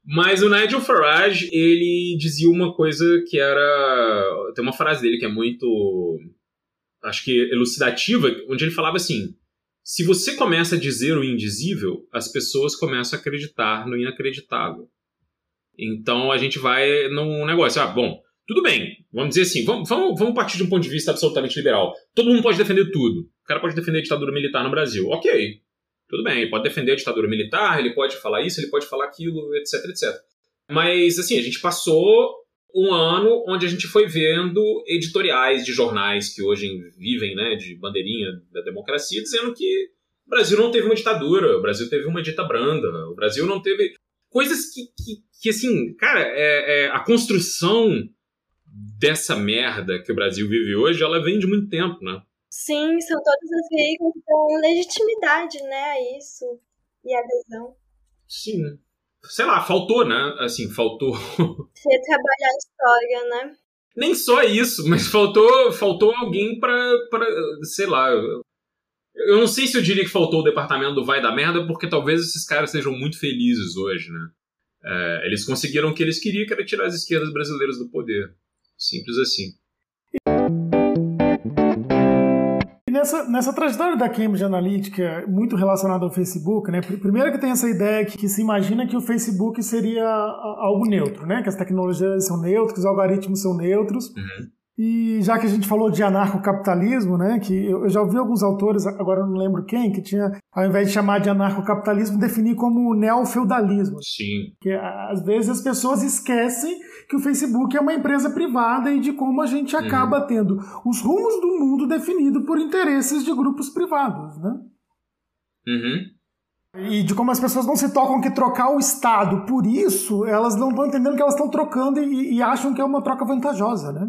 Mas o Nigel Farage, ele dizia uma coisa que era. Tem uma frase dele que é muito. Acho que elucidativa, onde ele falava assim: se você começa a dizer o indizível, as pessoas começam a acreditar no inacreditável. Então a gente vai num negócio, ah, bom, tudo bem, vamos dizer assim, vamos, vamos, vamos partir de um ponto de vista absolutamente liberal. Todo mundo pode defender tudo. O cara pode defender a ditadura militar no Brasil. Ok, tudo bem, ele pode defender a ditadura militar, ele pode falar isso, ele pode falar aquilo, etc, etc. Mas, assim, a gente passou um ano onde a gente foi vendo editoriais de jornais que hoje vivem né, de bandeirinha da democracia, dizendo que o Brasil não teve uma ditadura, o Brasil teve uma dita branda, o Brasil não teve coisas que, que, que assim, cara, é, é, a construção dessa merda que o Brasil vive hoje, ela vem de muito tempo, né? Sim, são todas as veículos que dão legitimidade, né, a isso e adesão. Sim. Sei lá, faltou, né? Assim, faltou. [LAUGHS] Você trabalhar a história, né? Nem só isso, mas faltou, faltou alguém para, sei lá, Eu não sei se eu diria que faltou o departamento do vai da merda, porque talvez esses caras sejam muito felizes hoje, né? É, eles conseguiram o que eles queriam, que era tirar as esquerdas brasileiras do poder. Simples assim. E nessa, nessa trajetória da Cambridge Analytica, muito relacionada ao Facebook, né? Primeiro que tem essa ideia que, que, se imagina que o Facebook seria algo neutro, né? Que as tecnologias são neutras, que os algoritmos são neutros. Uhum. E já que a gente falou de anarcocapitalismo, né, que eu já ouvi alguns autores, agora não lembro quem, que tinha, ao invés de chamar de anarcocapitalismo, definir como neofeudalismo. Sim. Que às vezes as pessoas esquecem que o Facebook é uma empresa privada e de como a gente Uhum. acaba tendo os rumos do mundo definido por interesses de grupos privados, né? Uhum. E de como as pessoas não se tocam que trocar o Estado por isso, elas não estão entendendo que elas estão trocando e, e acham que é uma troca vantajosa, né?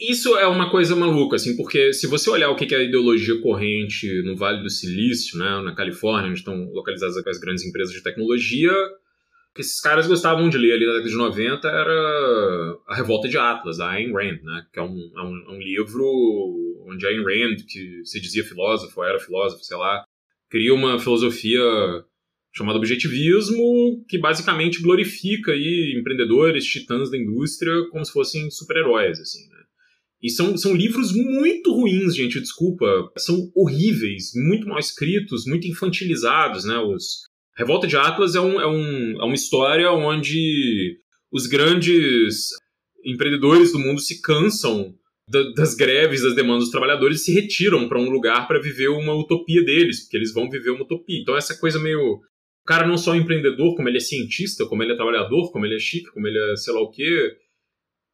Isso é uma coisa maluca, assim, porque se você olhar o que é a ideologia corrente no Vale do Silício, né, na Califórnia, onde estão localizadas as grandes empresas de tecnologia, o que esses caras gostavam de ler ali na década de 90 era A Revolta de Atlas, da Ayn Rand, né, que é um, é um, é um livro onde Ayn Rand, que se dizia filósofo, era filósofo, sei lá, cria uma filosofia chamada objetivismo, que basicamente glorifica aí empreendedores, titãs da indústria, como se fossem super-heróis, assim. E são, são livros muito ruins, gente, desculpa. São horríveis, muito mal escritos, muito infantilizados, né? Os... Revolta de Atlas é, um, é, um, é uma história onde os grandes empreendedores do mundo se cansam da, das greves, das demandas dos trabalhadores e se retiram para um lugar para viver uma utopia deles, porque eles vão viver uma utopia. Então essa coisa meio... O cara não só é empreendedor, como ele é cientista, como ele é trabalhador, como ele é chique, como ele é sei lá o quê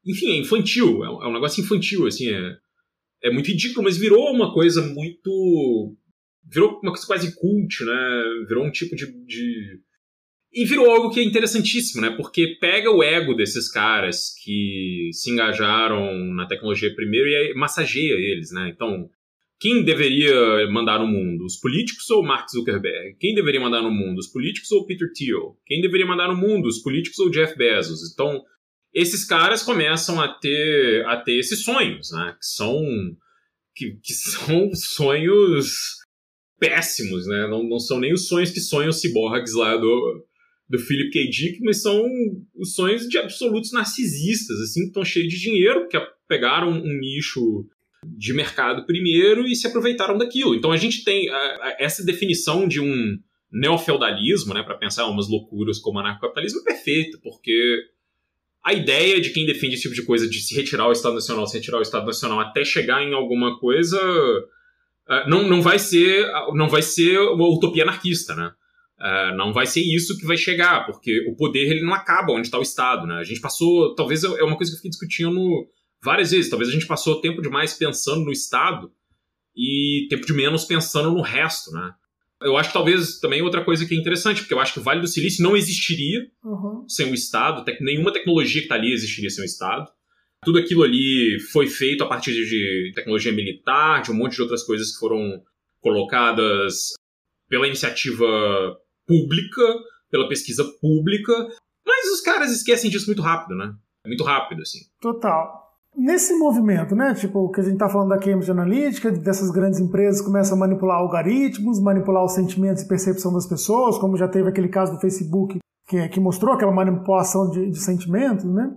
enfim, é infantil, é um, é um negócio infantil, assim, é, é muito ridículo, mas virou uma coisa muito. Virou uma coisa quase cult, né? Virou um tipo de, de. E virou algo que é interessantíssimo, né? Porque pega o ego desses caras que se engajaram na tecnologia primeiro e massageia eles, né? Então, quem deveria mandar no mundo? Os políticos ou Mark Zuckerberg? Quem deveria mandar no mundo? Os políticos ou Peter Thiel? Quem deveria mandar no mundo? Os políticos ou Jeff Bezos? Então, esses caras começam a ter, a ter esses sonhos, né? Que são, que, que [LAUGHS] são sonhos péssimos, né? Não, não são nem os sonhos que sonham os ciborgues lá do, do Philip K. Dick, mas são os sonhos de absolutos narcisistas, assim, que estão cheios de dinheiro, que pegaram um nicho de mercado primeiro e se aproveitaram daquilo. Então a gente tem a, a, essa definição de um neofeudalismo, né, para pensar umas loucuras como anarcocapitalismo, é perfeita, porque a ideia de quem defende esse tipo de coisa, de se retirar o Estado Nacional, se retirar o Estado Nacional até chegar em alguma coisa, não, não vai ser não vai ser uma utopia anarquista, né? não vai ser isso que vai chegar, porque o poder ele não acaba onde está o Estado, né? A gente passou, talvez é uma coisa que eu fiquei discutindo várias vezes, talvez a gente passou tempo demais pensando no Estado e tempo de menos pensando no resto, né? Eu acho que talvez também outra coisa que é interessante, porque eu acho que o Vale do Silício não existiria uhum. sem o Estado, nenhuma tecnologia que está ali existiria sem o Estado. Tudo aquilo ali foi feito a partir de tecnologia militar, de um monte de outras coisas que foram colocadas pela iniciativa pública, pela pesquisa pública, mas os caras esquecem disso muito rápido, né? Muito rápido, assim. Total nesse movimento, né? Tipo, que a gente está falando da Cambridge Analytica, dessas grandes empresas começam a manipular algoritmos, manipular os sentimentos e percepção das pessoas, como já teve aquele caso do Facebook que, que mostrou aquela manipulação de, de sentimentos, né?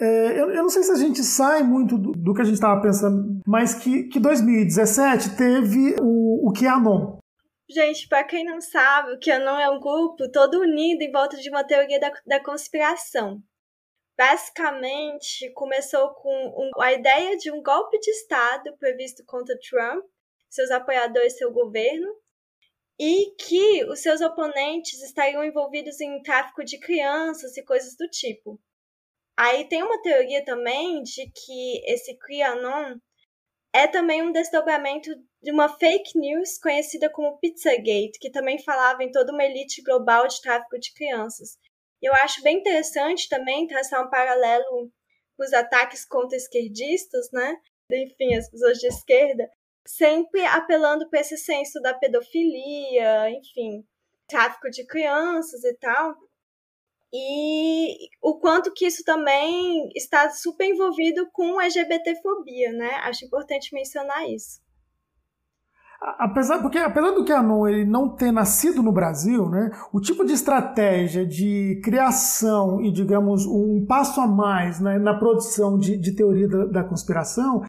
É, eu, eu, não sei se a gente sai muito do, do que a gente estava pensando, mas que, que 2017 teve o, o QAnon. Gente, para quem não sabe, o QAnon é um grupo todo unido em volta de uma teoria da, da conspiração basicamente começou com um, a ideia de um golpe de Estado previsto contra Trump, seus apoiadores, seu governo, e que os seus oponentes estariam envolvidos em tráfico de crianças e coisas do tipo. Aí tem uma teoria também de que esse QAnon é também um desdobramento de uma fake news conhecida como Pizzagate, que também falava em toda uma elite global de tráfico de crianças. Eu acho bem interessante também traçar um paralelo com os ataques contra esquerdistas, né? Enfim, as pessoas de esquerda, sempre apelando para esse senso da pedofilia, enfim, tráfico de crianças e tal. E o quanto que isso também está super envolvido com LGBTfobia, né? Acho importante mencionar isso. Apesar, porque apesar do Keanu ele não ter nascido no Brasil, né, o tipo de estratégia de criação e, digamos, um passo a mais né, na produção de, de teoria da, da, conspiração,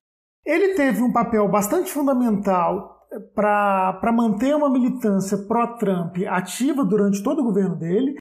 ele teve um papel bastante fundamental para manter uma militância pró-Trump ativa durante todo o governo dele.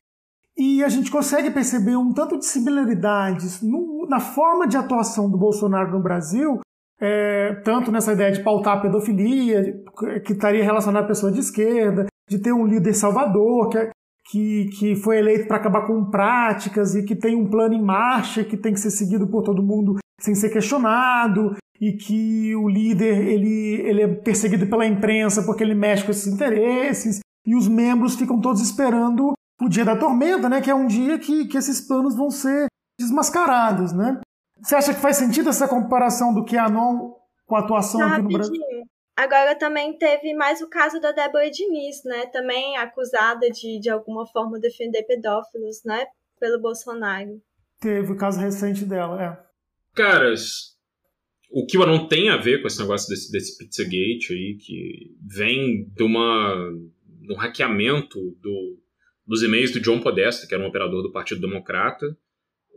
E a gente consegue perceber um tanto de similaridades no, na forma de atuação do Bolsonaro no Brasil é, tanto nessa ideia de pautar a pedofilia, que estaria relacionada à pessoa de esquerda, de ter um líder salvador, que, é, que, que foi eleito para acabar com práticas e que tem um plano em marcha que tem que ser seguido por todo mundo sem ser questionado, e que o líder ele, ele é perseguido pela imprensa porque ele mexe com esses interesses, e os membros ficam todos esperando o dia da tormenta, né, que é um dia que, que esses planos vão ser desmascarados, né? Você acha que faz sentido essa comparação do Keanon com a atuação Não, aqui no Brasil? Agora também teve mais o caso da Débora Diniz, né? Também acusada de, de alguma forma, defender pedófilos, né? Pelo Bolsonaro. Teve o caso recente dela, é. Caras, o que não tem a ver com esse negócio desse, desse Pizzagate aí, que vem de uma de um hackeamento do, dos e-mails do John Podesta, que era um operador do Partido Democrata,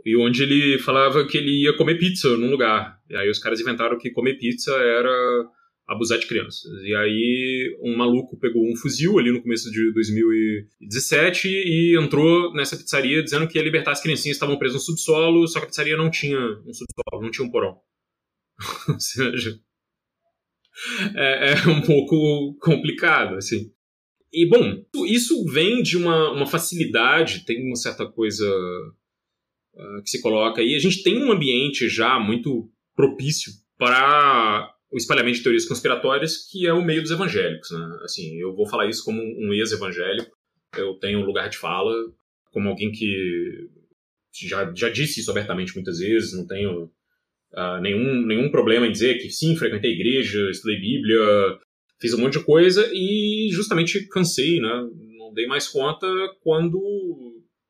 e onde ele falava que ele ia comer pizza num lugar. E aí os caras inventaram que comer pizza era abusar de crianças. E aí um maluco pegou um fuzil ali no começo de 2017 e entrou nessa pizzaria dizendo que ia libertar as criancinhas que estavam presas no subsolo, só que a pizzaria não tinha um subsolo, não tinha um porão. [LAUGHS] Ou seja, é, é um pouco complicado, assim. E, bom, isso vem de uma, uma facilidade, tem uma certa coisa uh, que se coloca aí, a gente tem um ambiente já muito propício para o espalhamento de teorias conspiratórias, que é o meio dos evangélicos. Né? Assim, eu vou falar isso como um ex-evangélico, eu tenho um lugar de fala, como alguém que já, já disse isso abertamente muitas vezes, não tenho uh, nenhum, nenhum problema em dizer que sim, frequentei igreja, estudei Bíblia, fiz um monte de coisa e justamente cansei, né? Não dei mais conta quando,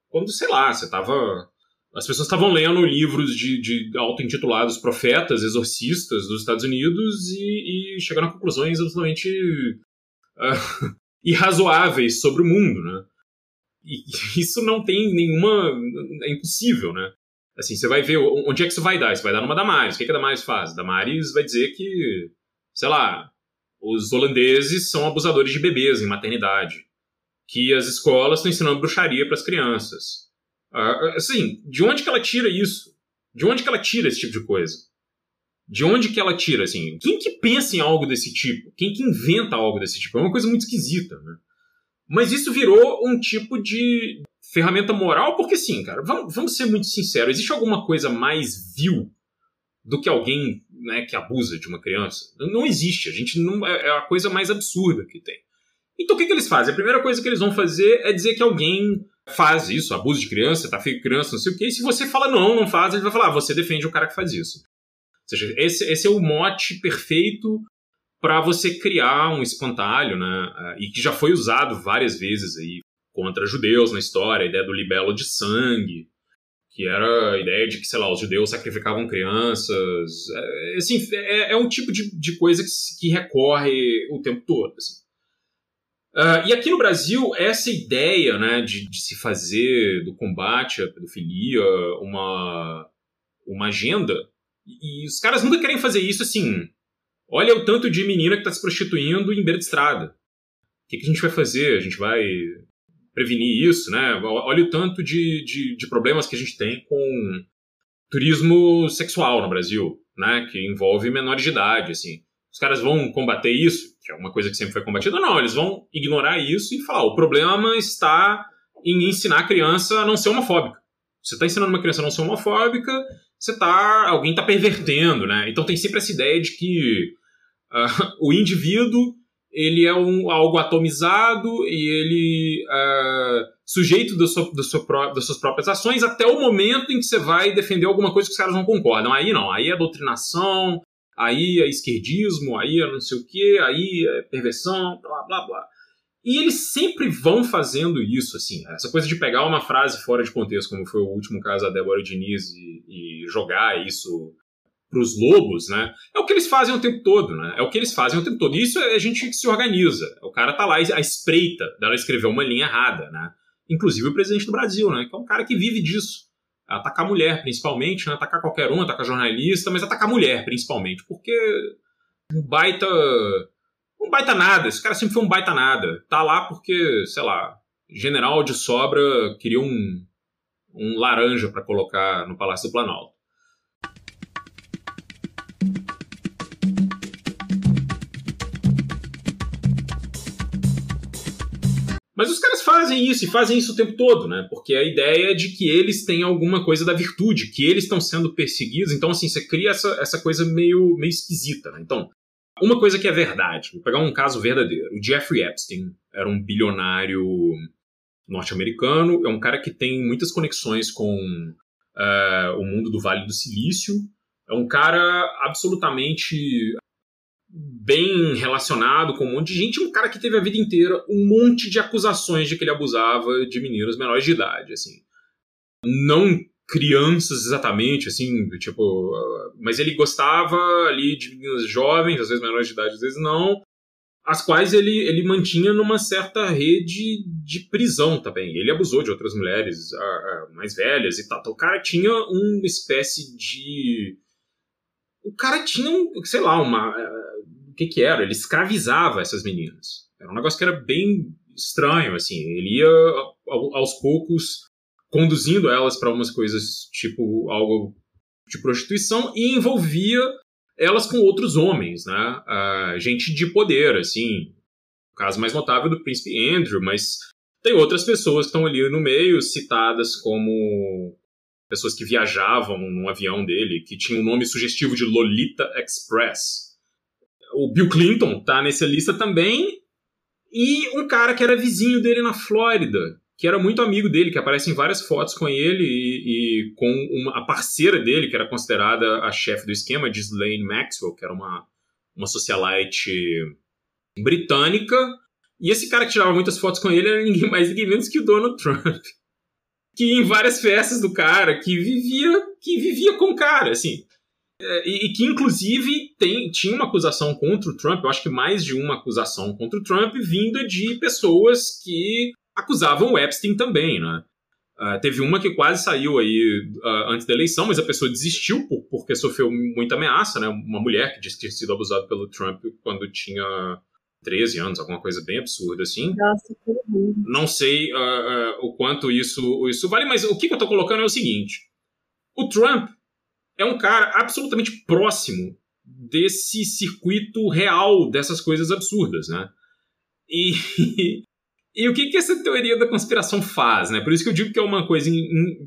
quando sei lá, você estava as pessoas estavam lendo livros de, de auto-intitulados profetas, exorcistas dos Estados Unidos e, e chegaram a conclusões absolutamente uh, [LAUGHS] irrazoáveis sobre o mundo, né? E isso não tem nenhuma... é impossível, né? Assim, você vai ver onde é que isso vai dar. Isso vai dar numa Damares. O que, que a Damares faz? Damares vai dizer que, sei lá, os holandeses são abusadores de bebês em maternidade. Que as escolas estão ensinando bruxaria para as crianças assim, de onde que ela tira isso? De onde que ela tira esse tipo de coisa? De onde que ela tira, assim? Quem que pensa em algo desse tipo? Quem que inventa algo desse tipo? É uma coisa muito esquisita, né? Mas isso virou um tipo de ferramenta moral, porque sim, cara, vamos, vamos ser muito sinceros, existe alguma coisa mais vil do que alguém né, que abusa de uma criança? Não existe, a gente não é, é a coisa mais absurda que tem. Então o que, que eles fazem? A primeira coisa que eles vão fazer é dizer que alguém faz isso, abuso de criança, tá feio criança, não sei o quê. E se você fala não, não faz, ele vai falar, ah, você defende o cara que faz isso. Ou seja, esse, esse é o mote perfeito para você criar um espantalho, né? Ah, e que já foi usado várias vezes aí contra judeus na história, a ideia do libelo de sangue, que era a ideia de que, sei lá, os judeus sacrificavam crianças. É, assim, é, é um tipo de, de coisa que, que recorre o tempo todo. Assim. Uh, e aqui no Brasil, essa ideia né, de, de, se fazer do combate à pedofilia uma, uma agenda, e, os caras nunca querem fazer isso assim. Olha o tanto de menina que está se prostituindo em beira de estrada. O que, que, a gente vai fazer? A gente vai prevenir isso, né? Olha o tanto de, de, de problemas que a gente tem com turismo sexual no Brasil, né? Que envolve menores de idade, assim. Os caras vão combater isso? que é uma coisa que sempre foi combatida, não, eles vão ignorar isso e falar: o problema está em ensinar a criança a não ser homofóbica. Você está ensinando uma criança a não ser homofóbica, você tá, alguém está pervertendo, né? Então tem sempre essa ideia de que uh, [LAUGHS] o indivíduo ele é um, algo atomizado e ele uh, sujeito do seu, do seu, das suas próprias ações até o momento em que você vai defender alguma coisa que os caras não concordam. Aí não, aí é doutrinação, aí é esquerdismo, aí é não sei o que, aí é perversão, blá blá blá. E eles sempre vão fazendo isso, assim, essa coisa de pegar uma frase fora de contexto, como foi o último caso da Débora Diniz, e, e jogar isso os lobos, né? É o que eles fazem o tempo todo, né? É o que eles fazem o tempo todo. Isso é a gente que se organiza. O cara tá lá à espreita dela escrever uma linha errada, né? Inclusive o presidente do Brasil, né? Que é um cara que vive disso. Atacar mulher, principalmente, né? Atacar qualquer um, atacar jornalista, mas atacar mulher, principalmente. Porque um baita. Um baita nada. Esse cara sempre foi um baita nada. Tá lá porque, sei lá, general de sobra queria um, um laranja para colocar no Palácio do Planalto. Mas os caras fazem isso e fazem isso o tempo todo, né? Porque a ideia é de que eles têm alguma coisa da virtude, que eles estão sendo perseguidos. Então, assim, você cria essa, essa coisa meio, meio esquisita, né? Então, uma coisa que é verdade, vou pegar um caso verdadeiro. O Jeffrey Epstein era um bilionário norte-americano, é um cara que tem muitas conexões com uh, o mundo do Vale do Silício. É um cara absolutamente bem relacionado com um monte de gente, um cara que teve a vida inteira um monte de acusações de que ele abusava de meninos menores de idade, assim. Não crianças exatamente, assim, tipo, mas ele gostava ali de meninas jovens, às vezes menores de idade, às vezes não, as quais ele, ele mantinha numa certa rede de prisão também. Ele abusou de outras mulheres uh, uh, mais velhas e tal. Então, o cara tinha uma espécie de. O cara tinha, sei lá, uma. O que que era? Ele escravizava essas meninas. Era um negócio que era bem estranho, assim. Ele ia aos poucos conduzindo elas para umas coisas tipo algo de prostituição e envolvia elas com outros homens, né? Uh, gente de poder, assim. O caso mais notável do príncipe Andrew, mas tem outras pessoas que estão ali no meio, citadas como pessoas que viajavam num avião dele, que tinha um nome sugestivo de Lolita Express. O Bill Clinton tá nessa lista também, e um cara que era vizinho dele na Flórida, que era muito amigo dele, que aparece em várias fotos com ele e, e com uma, a parceira dele, que era considerada a chefe do esquema, Ghislaine Maxwell, que era uma, uma socialite britânica. E esse cara que tirava muitas fotos com ele era ninguém mais ninguém menos que o Donald Trump. [LAUGHS] Que em várias festas do cara, que vivia, que vivia com o cara, assim. É, e, e, que inclusive tem, tinha uma acusação contra o Trump, eu acho que mais de uma acusação contra o Trump, vinda de pessoas que acusavam o Epstein também, né? Uh, teve uma que quase saiu aí uh, antes da eleição, mas a pessoa desistiu por, porque sofreu muita ameaça, né? Uma mulher que disse que tinha sido abusada pelo Trump quando tinha 13 anos, alguma coisa bem absurda assim. Nossa, que Não sei uh, o quanto isso, isso vale, mas o que, que eu tô colocando é o seguinte: o Trump é um cara absolutamente próximo desse circuito real dessas coisas absurdas, né? E [LAUGHS] E o que, que essa teoria da conspiração faz, né? Por isso que eu digo que é uma coisa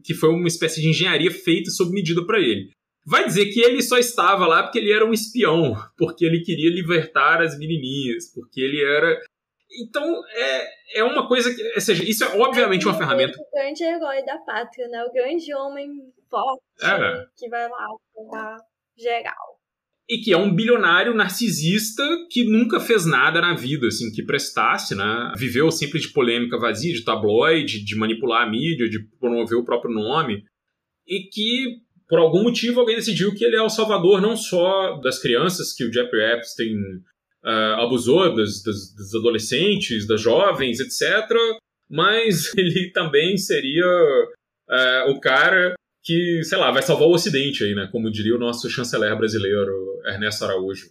que foi uma espécie de engenharia feita sob medida para ele. Vai dizer que ele só estava lá porque ele era um espião, [LAUGHS] porque ele queria libertar as menininhas, porque ele era. Então, é, é uma coisa que. Ou seja, isso é obviamente é uma ferramenta. O grande herói da pátria, né? O grande homem forte é. que vai lá salvar geral e que é um bilionário narcisista que nunca fez nada na vida, assim, que prestasse, né? Viveu sempre de polêmica vazia, de tabloide, de manipular a mídia, de promover o próprio nome, e que, por algum motivo, alguém decidiu que ele é o salvador não só das crianças que o Jeffrey Epstein uh, abusou, das, das, das adolescentes, das jovens, etc., mas [LAUGHS] ele também seria uh, o cara que, sei lá, vai salvar o Ocidente aí, né? Como diria o nosso chanceler brasileiro, Ernesto Araújo.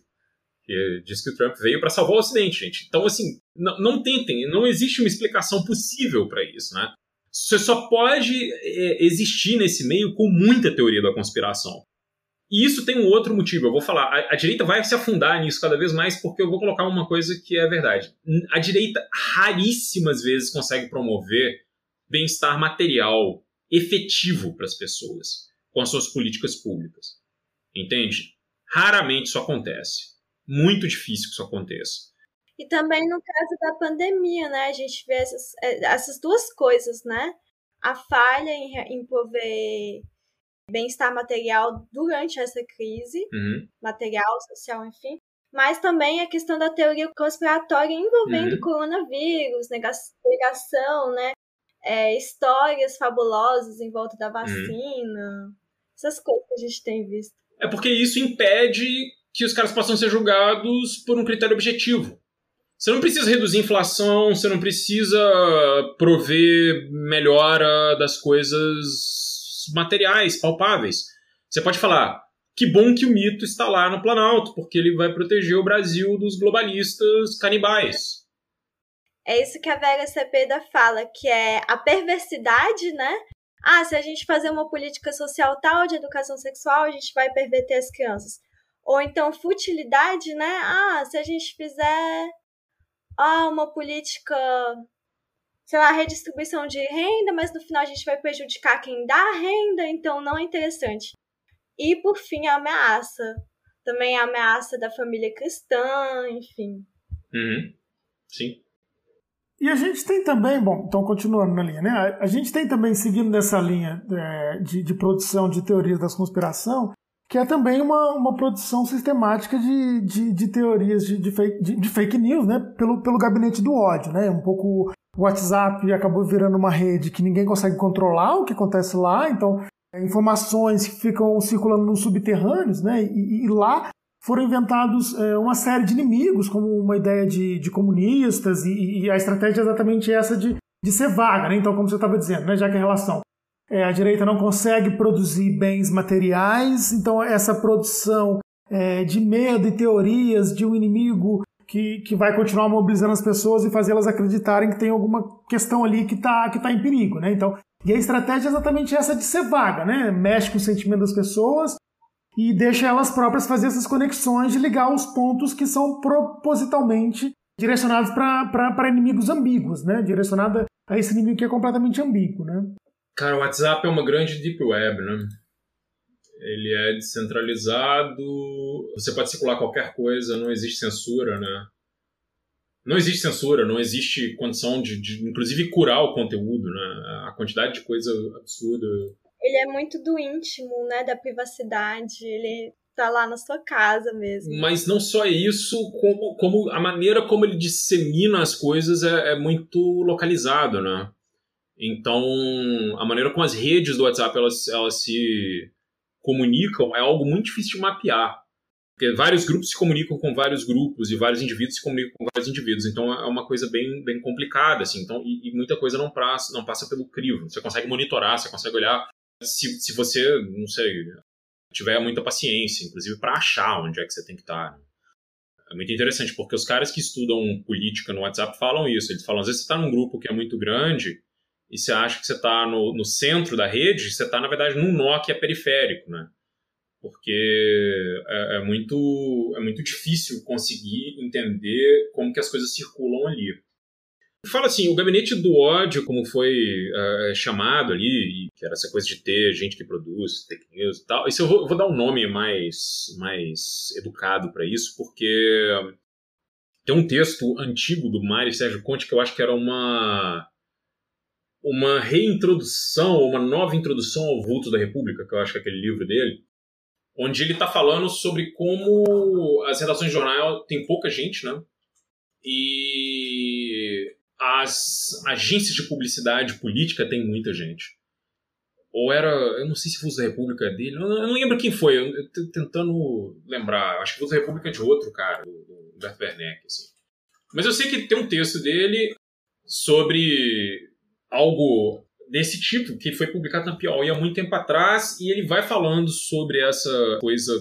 Que diz que o Trump veio para salvar o Ocidente, gente. Então, assim, não, não tentem, não existe uma explicação possível para isso, né? Você só pode é, existir nesse meio com muita teoria da conspiração. E isso tem um outro motivo, eu vou falar. A, a, direita vai se afundar nisso cada vez mais porque eu vou colocar uma coisa que é verdade. A direita raríssimas vezes consegue promover bem-estar material efetivo para as pessoas com as suas políticas públicas. Entende? Raramente isso acontece. Muito difícil que isso aconteça. E também no caso da pandemia, né? A gente vê essas, é, essas duas coisas, né? A falha em, em prover bem-estar material durante essa crise, uhum. material, social, enfim. Mas também a questão da teoria conspiratória envolvendo uhum. coronavírus, negação, né? é, histórias fabulosas em volta da uhum. vacina, essas coisas que a gente tem visto. é porque isso impede que os caras possam ser julgados por um critério objetivo. Você não precisa reduzir a inflação, você não precisa prover melhora das coisas materiais, palpáveis. Você pode falar, que bom que o mito está lá no Planalto, porque ele vai proteger o Brasil dos globalistas canibais. É isso que a Vera Cepeda fala, que é a perversidade, né? Ah, se a gente fazer uma política social tal de educação sexual, a gente vai perverter as crianças. Ou então futilidade, né? Ah, se a gente fizer ah, uma política, sei lá, redistribuição de renda, mas no final a gente vai prejudicar quem dá renda, então não é interessante. E por fim, a ameaça. Também a ameaça da família cristã, enfim. Uhum. Sim. E a gente tem também, bom, então continuando na linha, né? A gente tem também, seguindo nessa linha é, de, de produção de teorias da conspiração, que é também uma, uma produção sistemática de, de, de teorias de, de, fake, de, de, fake news, né? Pelo, pelo gabinete do ódio, né? Um pouco o WhatsApp acabou virando uma rede que ninguém consegue controlar o que acontece lá, então é, informações que ficam circulando nos subterrâneos, né? E, e lá foram inventados é, uma série de inimigos, como uma ideia de, de comunistas, e, e, a estratégia é exatamente essa de, de ser vaga, né? Então, como você estava dizendo, né? Já que a relação é, a direita não consegue produzir bens materiais, então essa produção é, de medo e teorias de um inimigo que, que vai continuar mobilizando as pessoas e fazê-las acreditarem que tem alguma questão ali que está que tá em perigo, né? Então, e a estratégia é exatamente essa de ser vaga, né? Mexe com o sentimento das pessoas e deixa elas próprias fazer essas conexões de ligar os pontos que são propositalmente direcionados para inimigos ambíguos, né? Direcionada a esse inimigo que é completamente ambíguo, né? Cara, o WhatsApp é uma grande deep web, né? Ele é descentralizado, você pode circular qualquer coisa, não existe censura, né? Não existe censura, não existe condição de, de inclusive, curar o conteúdo, né? A quantidade de coisa absurda. Ele é muito do íntimo, né? Da privacidade, ele tá lá na sua casa mesmo. Mas não só isso, como, como a maneira como ele dissemina as coisas é, é muito localizado, né? Então, a maneira como as redes do WhatsApp elas, elas se comunicam é algo muito difícil de mapear. Porque vários grupos se comunicam com vários grupos e vários indivíduos se comunicam com vários indivíduos. Então, é uma coisa bem, bem complicada, assim. Então, e, e muita coisa não passa, não passa pelo crivo. Você consegue monitorar, você consegue olhar. Se, se você, não sei, tiver muita paciência, inclusive para achar onde é que você tem que estar. Né? É muito interessante, porque os caras que estudam política no WhatsApp falam isso. Eles falam, às vezes você está num grupo que é muito grande e você acha que você está no, no centro da rede, você está, na verdade, num nó que é periférico, né? Porque é, é, muito, é muito difícil conseguir entender como que as coisas circulam ali. Fala assim, o gabinete do ódio, como foi uh, chamado ali, que era essa coisa de ter gente que produz fake news e tal, isso eu vou, eu vou dar um nome mais, mais educado para isso, porque tem um texto antigo do Mário Sérgio Conte que eu acho que era uma uma reintrodução, uma nova introdução ao vulto da República, que eu acho que é aquele livro dele, onde ele está falando sobre como as redações de jornal tem pouca gente, né? E as agências de publicidade política tem muita gente. Ou era, eu não sei se Vulto da República é dele, eu não, lembro quem foi, eu tô tentando lembrar, acho que Vulto da República é de outro cara, do Humberto Werneck, assim. Mas eu sei que tem um texto dele sobre algo desse tipo, que foi publicado na Piauí há muito tempo atrás, e ele vai falando sobre essa coisa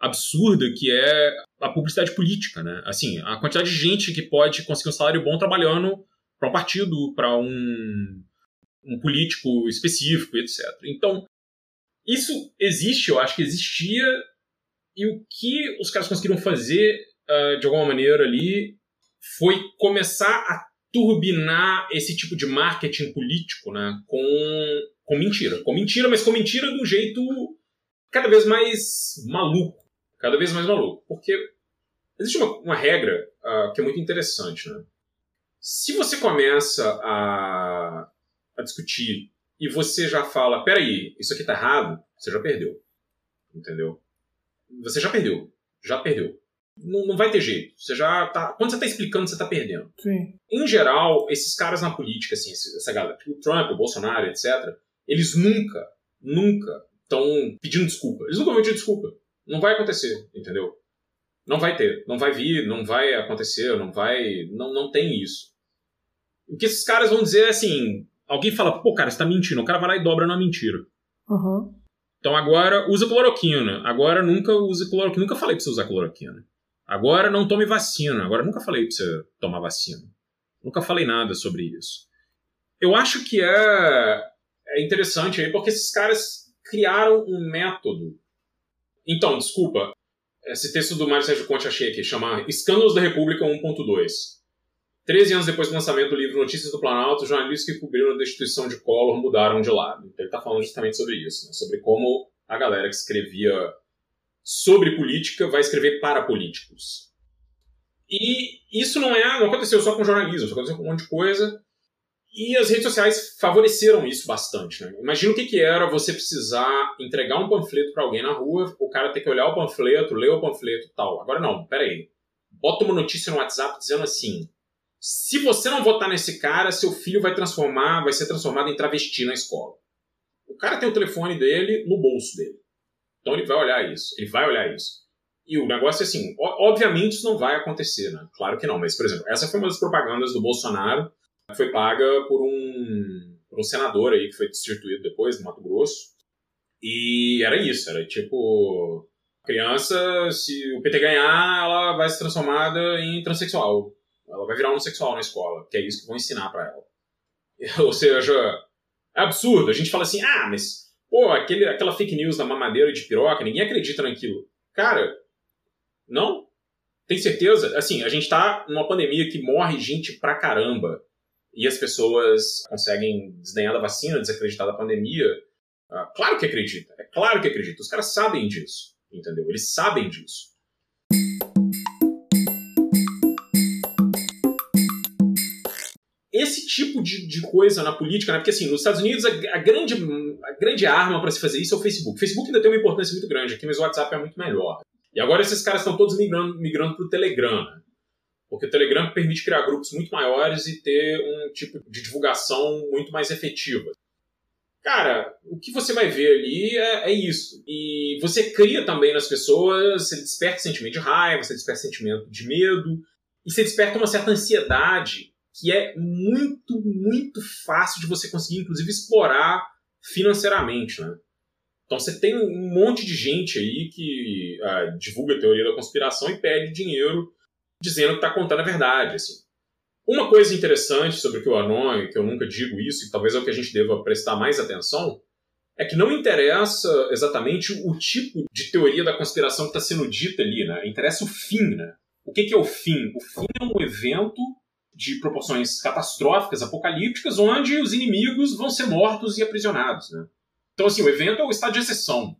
absurda que é a publicidade política, né? Assim, a quantidade de gente que pode conseguir um salário bom trabalhando para um partido, para um, um político específico, etc. Então, isso existe, eu acho que existia, e o que os caras conseguiram fazer, uh, de alguma maneira ali, foi começar a turbinar esse tipo de marketing político né, com, com mentira. Com mentira, mas com mentira do jeito cada vez mais maluco. Cada vez mais maluco. Porque existe uma, uma regra uh, que é muito interessante. Né? Se você começa a, a discutir e você já fala, peraí, isso aqui tá errado, você já perdeu. Entendeu? Você já perdeu. Já perdeu não, não vai ter jeito. Você já tá. Quando você está explicando, você está perdendo. Sim. Em geral, esses caras na política, assim, essa galera, o Trump, o Bolsonaro, etc., eles nunca, nunca estão pedindo desculpa. Eles nunca vão pedir desculpa. Não vai acontecer, entendeu? Não vai ter, não vai vir, não vai acontecer, não vai. Não, não tem isso. O que esses caras vão dizer é assim: alguém fala, pô, cara, você tá mentindo. O cara vai lá e dobra na mentira. Uhum. Então agora usa cloroquina. Agora nunca use cloroquina. Nunca falei pra você usar cloroquina. Agora não tome vacina. Agora nunca falei pra você tomar vacina. Nunca falei nada sobre isso. Eu acho que é, é interessante aí porque esses caras criaram um método. Então, desculpa, esse texto do Mário Sérgio Conte achei aqui, chama Escândalos da República 1.2. Treze anos depois do lançamento do livro Notícias do Planalto, jornalistas que cobriram a destituição de Collor mudaram de lado. Então ele está falando justamente sobre isso, né? sobre como a galera que escrevia sobre política vai escrever para políticos. E isso não é, não aconteceu só com jornalismo, isso aconteceu com um monte de coisa. E as redes sociais favoreceram isso bastante. Né? Imagina o que, que era você precisar entregar um panfleto para alguém na rua, o cara ter que olhar o panfleto, ler o panfleto tal. Agora não, peraí. Bota uma notícia no WhatsApp dizendo assim: se você não votar nesse cara, seu filho vai transformar, vai ser transformado em travesti na escola. O cara tem o telefone dele no bolso dele. Então ele vai olhar isso. Ele vai olhar isso. E o negócio é assim, obviamente isso não vai acontecer, né? Claro que não. Mas, por exemplo, essa foi uma das propagandas do Bolsonaro foi paga por um, por um senador aí que foi destituído depois, no Mato Grosso. E era isso, era tipo. Criança, se o PT ganhar, ela vai ser transformada em transexual. Ela vai virar homossexual na escola, que é isso que vão ensinar para ela. [LAUGHS] Ou seja, é absurdo. A gente fala assim, ah, mas, pô, aquele, aquela fake news da mamadeira de piroca, ninguém acredita naquilo. Cara, não? Tem certeza? Assim, a gente tá numa pandemia que morre gente pra caramba e as pessoas conseguem desdenhar da vacina, desacreditar da pandemia, ah, claro que acredita, é claro que acredita. Os caras sabem disso, entendeu? Eles sabem disso. Esse tipo de, de coisa na política, né? Porque assim, nos Estados Unidos a, a grande, a grande arma para se fazer isso é o Facebook. O Facebook ainda tem uma importância muito grande aqui, mas o WhatsApp é muito melhor. E agora esses caras estão todos migrando, migrando para o Telegram. Né? Porque o Telegram permite criar grupos muito maiores e ter um tipo de divulgação muito mais efetiva. Cara, o que você vai ver ali é, é isso. E você cria também nas pessoas, você desperta sentimento de raiva, você desperta sentimento de medo, e você desperta uma certa ansiedade que é muito, muito fácil de você conseguir, inclusive, explorar financeiramente, né? Então você tem um monte de gente aí que ah, divulga a teoria da conspiração e pede dinheiro dizendo que está contando a verdade. Assim. Uma coisa interessante sobre o que o Anon, que eu nunca digo isso, e talvez é o que a gente deva prestar mais atenção, é que não interessa exatamente o tipo de teoria da conspiração que está sendo dita ali, né? Interessa o fim, né? O que, que é o fim? O fim é um evento de proporções catastróficas, apocalípticas, onde os inimigos vão ser mortos e aprisionados, né? Então, assim, o evento é o estado de exceção.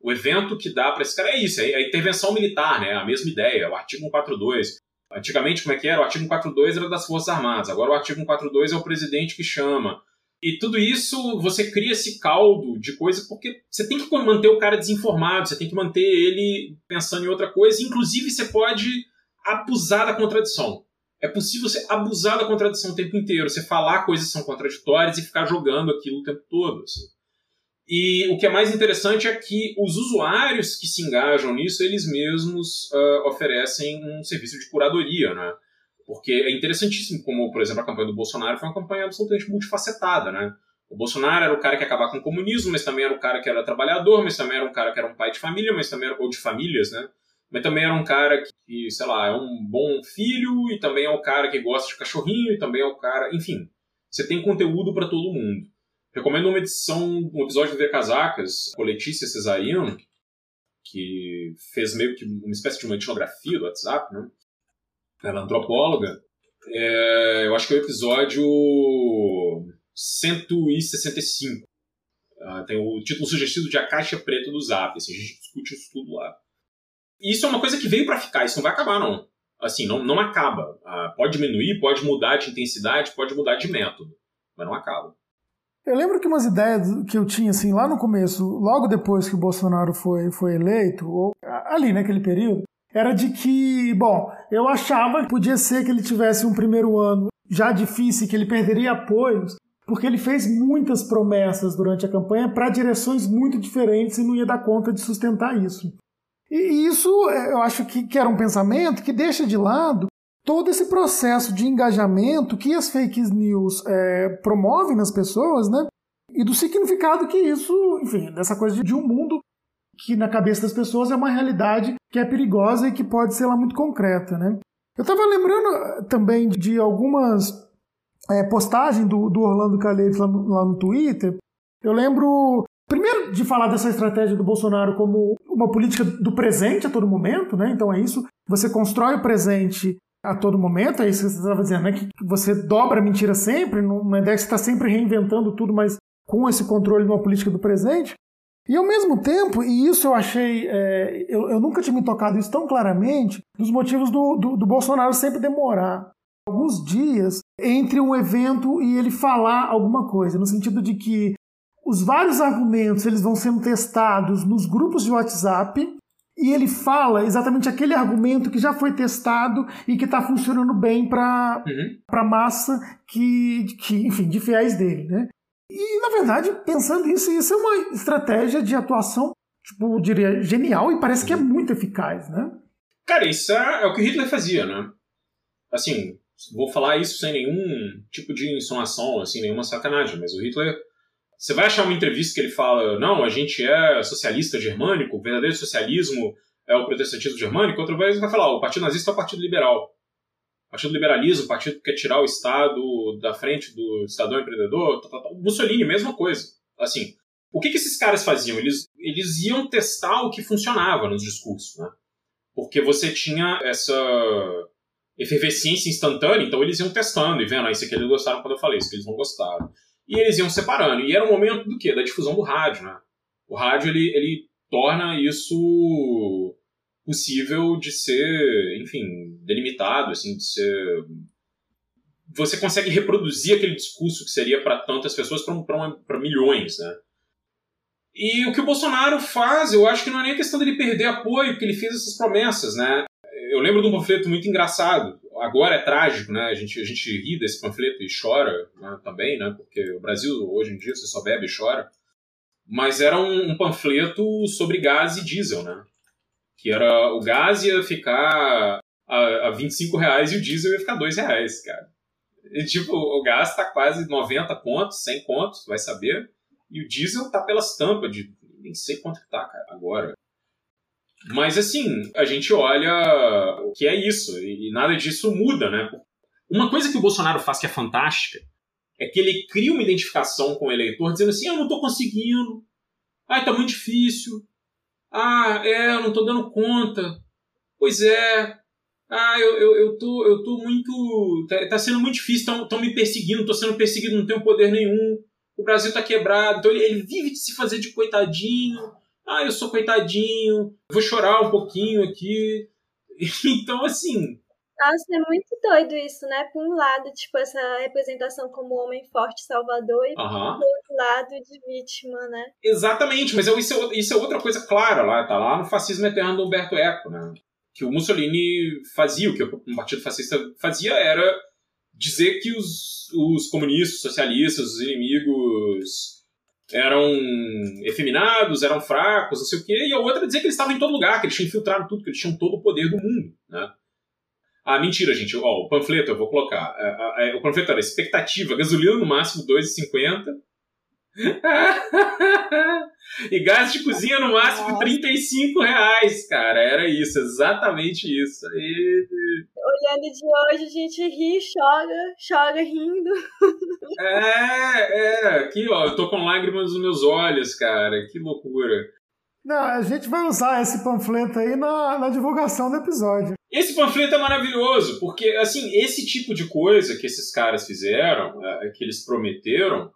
O evento que dá para esse cara é isso, é a intervenção militar, né? A mesma ideia, o artigo 142. Antigamente, como é que era? O artigo 142 era das Forças Armadas, agora o artigo 142 é o presidente que chama. E tudo isso, você cria esse caldo de coisa porque você tem que manter o cara desinformado, você tem que manter ele pensando em outra coisa, inclusive você pode abusar da contradição. É possível você abusar da contradição o tempo inteiro, você falar coisas que são contraditórias e ficar jogando aquilo o tempo todo. Assim. E o que é mais interessante é que os usuários que se engajam nisso, eles mesmos uh, oferecem um serviço de curadoria, né? Porque é interessantíssimo como, por exemplo, a campanha do Bolsonaro foi uma campanha absolutamente multifacetada, né? O Bolsonaro era o cara que ia acabar com o comunismo, mas também era o cara que era trabalhador, mas também era um cara que era um pai de família, mas também era, ou de famílias, né? Mas também era um cara que, sei lá, é um bom filho, e também é o cara que gosta de cachorrinho, e também é o cara... Enfim, você tem conteúdo para todo mundo. Recomendo uma edição, um episódio Ver Casacas, com Letícia Cesariano, que fez meio que uma espécie de uma etnografia do WhatsApp, né? Ela é antropóloga. É, eu acho que é o episódio 165. Uh, tem o título sugestivo de A Caixa Preta do Zap. A gente discute isso tudo lá. Isso é uma coisa que veio para ficar, isso não vai acabar, não. Assim, não, não acaba. Uh, pode diminuir, pode mudar de intensidade, pode mudar de método, mas não acaba. Eu lembro que umas ideias que eu tinha assim lá no começo, logo depois que o Bolsonaro foi, foi eleito, ou ali naquele período, era de que, bom, eu achava que podia ser que ele tivesse um primeiro ano já difícil, que ele perderia apoios, porque ele fez muitas promessas durante a campanha para direções muito diferentes e não ia dar conta de sustentar isso. E isso é, eu acho que, que era um pensamento que deixa de lado todo esse processo de engajamento que as fake news é, promovem nas pessoas, né? E do significado que isso, enfim, dessa coisa de um mundo que na cabeça das pessoas é uma realidade que é perigosa e que pode ser lá muito concreta, né? Eu estava lembrando eh, também de algumas é, postagens do, do Orlando Calheiros lá, lá no Twitter. Eu lembro, primeiro, de falar dessa estratégia do Bolsonaro como uma política do presente a todo momento, né? Então é isso, você constrói o presente a todo momento, é isso que você estava dizendo, né? Que você dobra a mentira sempre, numa ideia que você está sempre reinventando tudo, mas com esse controle de uma política do presente. E ao mesmo tempo, e isso eu achei, é, eu, eu, nunca tinha me tocado isso tão claramente, dos motivos do, do, do Bolsonaro sempre demorar alguns dias entre um evento e ele falar alguma coisa, no sentido de que os vários argumentos eles vão sendo testados nos grupos de WhatsApp e ele fala exatamente aquele argumento que já foi testado e que está funcionando bem para uhum. a massa que, que, enfim, de fiéis dele, né? E, na verdade, pensando nisso, isso é uma estratégia de atuação, tipo, eu diria, genial e parece que é muito eficaz, né? Cara, isso é, é o que Hitler fazia, né? Assim, vou falar isso sem nenhum tipo de insinuação, assim, nenhuma sacanagem, mas o Hitler. Você vai achar uma entrevista que ele fala: não, a gente é socialista germânico, o verdadeiro socialismo é o protestantismo germânico. Outra vez ele vai falar: o Partido Nazista é o Partido Liberal. Partido Liberalismo, partido que quer tirar o Estado da frente do cidadão empreendedor. Tá, tá, tá. Mussolini, mesma coisa. Assim, o que, que esses caras faziam? Eles, eles iam testar o que funcionava nos discursos, né? Porque você tinha essa efervescência instantânea, então eles iam testando e vendo, ah, isso aqui eles gostaram quando eu falei, isso que eles não gostaram. E eles iam separando. E era o momento do quê? Da difusão do rádio, né? O rádio, ele, ele torna isso possível de ser, enfim, delimitado, assim, de ser você consegue reproduzir aquele discurso que seria para tantas pessoas para milhões, né? E o que o Bolsonaro faz, eu acho que não é nem questão dele perder apoio, porque ele fez essas promessas, né? Eu lembro de um panfleto muito engraçado. Agora é trágico, né? A gente, a gente ri desse panfleto e chora né? também, né? Porque o Brasil, hoje em dia, você só bebe e chora. Mas era um, um panfleto sobre gás e diesel, né? que era o gás ia ficar a, a 25 reais e o diesel ia ficar 2 reais, cara. E, tipo, o gás tá quase 90 contos, 100 contos, vai saber. E o diesel tá pelas tampas de nem sei quanto que tá, cara, agora. Mas assim, a gente olha o que é isso, e nada disso muda, né? Uma coisa que o Bolsonaro faz que é fantástica é que ele cria uma identificação com o eleitor dizendo assim: eu não tô conseguindo, ai, tá muito difícil, ah, é, eu não tô dando conta. Pois é. Ah, eu, eu, eu, tô, eu tô muito. Tá, tá sendo muito difícil, estão me perseguindo, tô sendo perseguido, não tenho poder nenhum. O Brasil tá quebrado. Então ele, ele vive de se fazer de coitadinho. Ah, eu sou coitadinho, vou chorar um pouquinho aqui. [LAUGHS] Então, assim, nossa, é muito doido isso, né? Por um lado, tipo, essa representação como homem forte salvador, e uhum. por outro lado, de vítima, né? Exatamente, mas isso é, isso é outra coisa clara lá, tá lá no fascismo eterno do Humberto Eco, né? Que o Mussolini fazia, o que o Partido Fascista fazia era dizer que os, os comunistas, socialistas, os inimigos eram efeminados, eram fracos, não sei o quê, e a outra dizer que eles estavam em todo lugar, que eles tinham infiltrado tudo, que eles tinham todo o poder do mundo, né? Ah, mentira, gente. Ó, o panfleto eu vou colocar. É, é, é o panfleto era expectativa, gasolina no máximo 2,50. E gás de cozinha no máximo Nossa. 35 reais, cara. Era isso, exatamente isso. E... Olhando de hoje, a gente ri, chora, chora rindo. é, é. Aqui, ó, eu tô com lágrimas nos meus olhos, cara. Que loucura. Não, a gente vai usar esse panfleto aí na, na divulgação do episódio. Esse panfleto é maravilhoso, porque, assim, esse tipo de coisa que esses caras fizeram, é, que eles prometeram,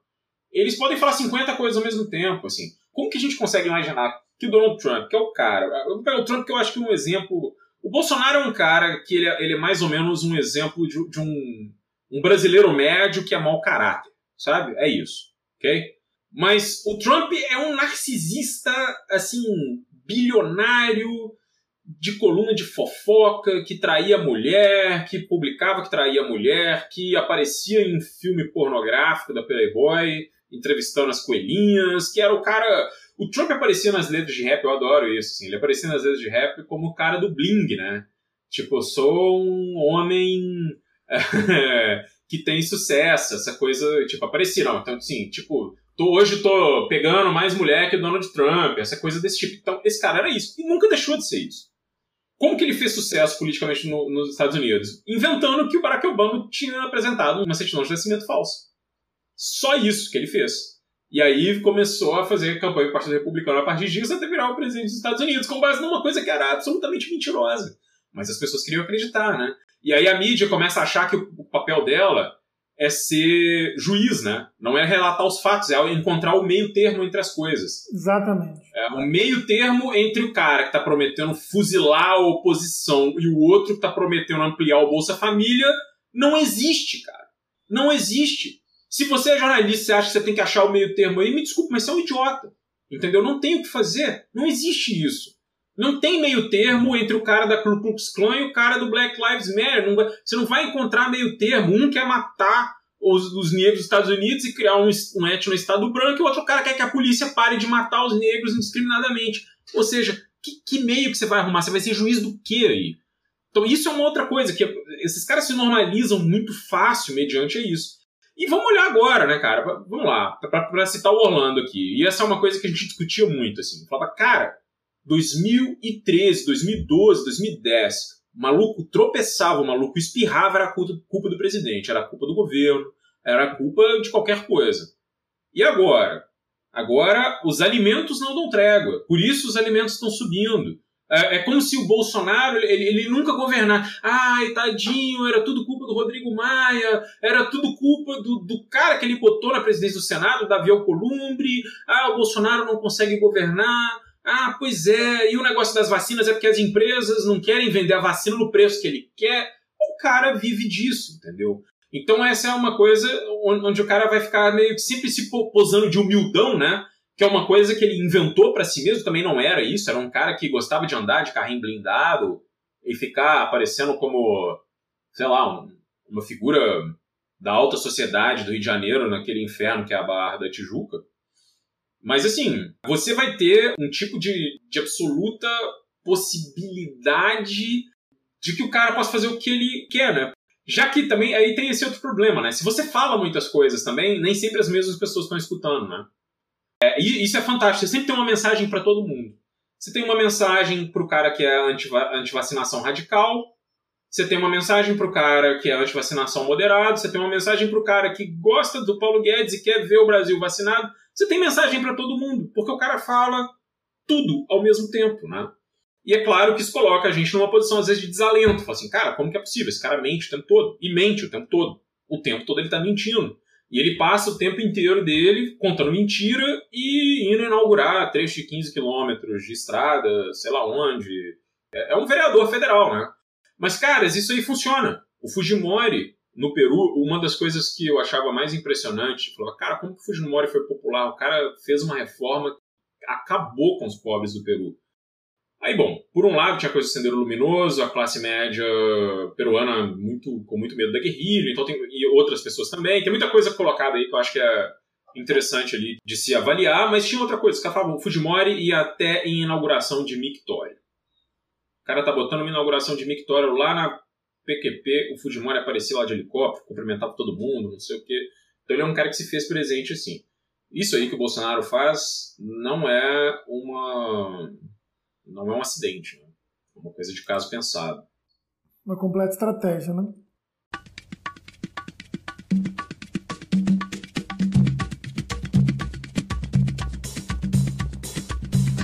eles podem falar 50 coisas ao mesmo tempo, assim. Como que a gente consegue imaginar que o Donald Trump, que é o cara... Eu o Trump que eu acho que é um exemplo... O Bolsonaro é um cara que ele é, ele é mais ou menos um exemplo de, de um, um brasileiro médio que é mau caráter, sabe? É isso, ok? Mas o Trump é um narcisista, assim, bilionário, de coluna de fofoca, que traía mulher, que publicava que traía mulher, que aparecia em filme pornográfico da Playboy, entrevistando as coelhinhas, que era o cara. O Trump aparecia nas letras de rap, eu adoro isso, assim, ele aparecia nas letras de rap como o cara do bling, né? Tipo, sou um homem [LAUGHS] que tem sucesso, essa coisa, tipo, aparecia, não. Então, assim, tipo, tô, hoje tô pegando mais mulher que o Donald Trump, essa coisa desse tipo. Então, esse cara era isso. E nunca deixou de ser isso. Como que ele fez sucesso politicamente no, nos Estados Unidos? Inventando que o Barack Obama tinha apresentado uma certidão de nascimento falsa. Só isso que ele fez. E aí começou a fazer campanha do Partido Republicano a partir disso até virar o presidente dos Estados Unidos, com base numa coisa que era absolutamente mentirosa. Mas as pessoas queriam acreditar, né? E aí a mídia começa a achar que o papel dela é ser juiz, né? Não é relatar os fatos, é encontrar o meio termo entre as coisas. Exatamente. É o meio termo entre o cara que está prometendo fuzilar a oposição e o outro que está prometendo ampliar o Bolsa Família, não existe, cara. Não existe. Se você é jornalista e acha que você tem que achar o meio termo aí, me desculpe, mas você é um idiota. Entendeu? Não tem o que fazer. Não existe isso. Não tem meio termo entre o cara da Ku Klux Klan e o cara do Black Lives Matter. Não você não vai encontrar meio termo. Um quer matar os, os negros dos Estados Unidos e criar um, um etno-estado branco, e o outro cara quer que a polícia pare de matar os negros indiscriminadamente. Ou seja, que, que meio que você vai arrumar? Você vai ser juiz do quê aí? Então isso é uma outra coisa, que esses caras se normalizam muito fácil mediante isso. E vamos olhar agora, né, cara? Vamos lá, para citar o Orlando aqui. E essa é uma coisa que a gente discutia muito, assim. Falava, cara, 2013, 2012, 2010, o maluco tropeçava, o maluco espirrava, era culpa do presidente, era culpa do governo, era culpa de qualquer coisa. E agora? Agora os alimentos não dão trégua, por isso os alimentos estão subindo. É, é como se o Bolsonaro ele, ele, nunca governar. Ai, tadinho, era tudo culpa do Rodrigo Maia, era tudo culpa do, do cara que ele botou na presidência do Senado, Davi Alcolumbre. Ah, o Bolsonaro não consegue governar. Ah, pois é, e o negócio das vacinas é porque as empresas não querem vender a vacina no preço que ele quer. O cara vive disso, entendeu? Então essa é uma coisa onde o cara vai ficar meio que sempre se posando de humildão, né? Que é uma coisa que ele inventou para si mesmo, também não era isso, era um cara que gostava de andar de carrinho blindado e ficar aparecendo como, sei lá, um, uma figura da alta sociedade do Rio de Janeiro, naquele inferno que é a Barra da Tijuca. Mas assim, você vai ter um tipo de, de absoluta possibilidade de que o cara possa fazer o que ele quer, né? Já que também aí tem esse outro problema, né? Se você fala muitas coisas também, nem sempre as mesmas pessoas estão escutando, né? É, e isso é fantástico. Você sempre tem uma mensagem para todo mundo. Você tem uma mensagem para o cara que é anti-vacinação radical. Você tem uma mensagem para o cara que é anti-vacinação moderado. Você tem uma mensagem para o cara que gosta do Paulo Guedes e quer ver o Brasil vacinado. Você tem mensagem para todo mundo, porque o cara fala tudo ao mesmo tempo, né? E é claro que isso coloca a gente numa posição, às vezes, de desalento. Fala assim, cara, como que é possível? Esse cara mente o tempo todo. E mente o tempo todo. O tempo todo ele tá mentindo. E ele passa o tempo inteiro dele contando mentira e indo inaugurar trechos de 15 quilômetros de estrada, sei lá onde. É, é um vereador federal, né? Mas, caras, isso aí funciona. O Fujimori no Peru, uma das coisas que eu achava mais impressionante, falava, cara, como que o Fujimori foi popular? O cara fez uma reforma, acabou com os pobres do Peru. Aí, bom, por um lado tinha a coisa do Sendeiro Luminoso, a classe média peruana muito, com muito medo da guerrilha, então tem, e outras pessoas também. Tem muita coisa colocada aí que eu acho que é interessante ali de se avaliar, mas tinha outra coisa, os caras falavam, o Fujimori ia até em inauguração de Mictório. O cara tá botando uma inauguração de Mictório lá na PQP, o Fujimori aparecia lá de helicóptero, cumprimentava todo mundo, não sei o quê. Então ele é um cara que se fez presente assim. Isso aí que o Bolsonaro faz não é uma não é um acidente, né? é uma coisa de caso pensado. Uma completa estratégia, né?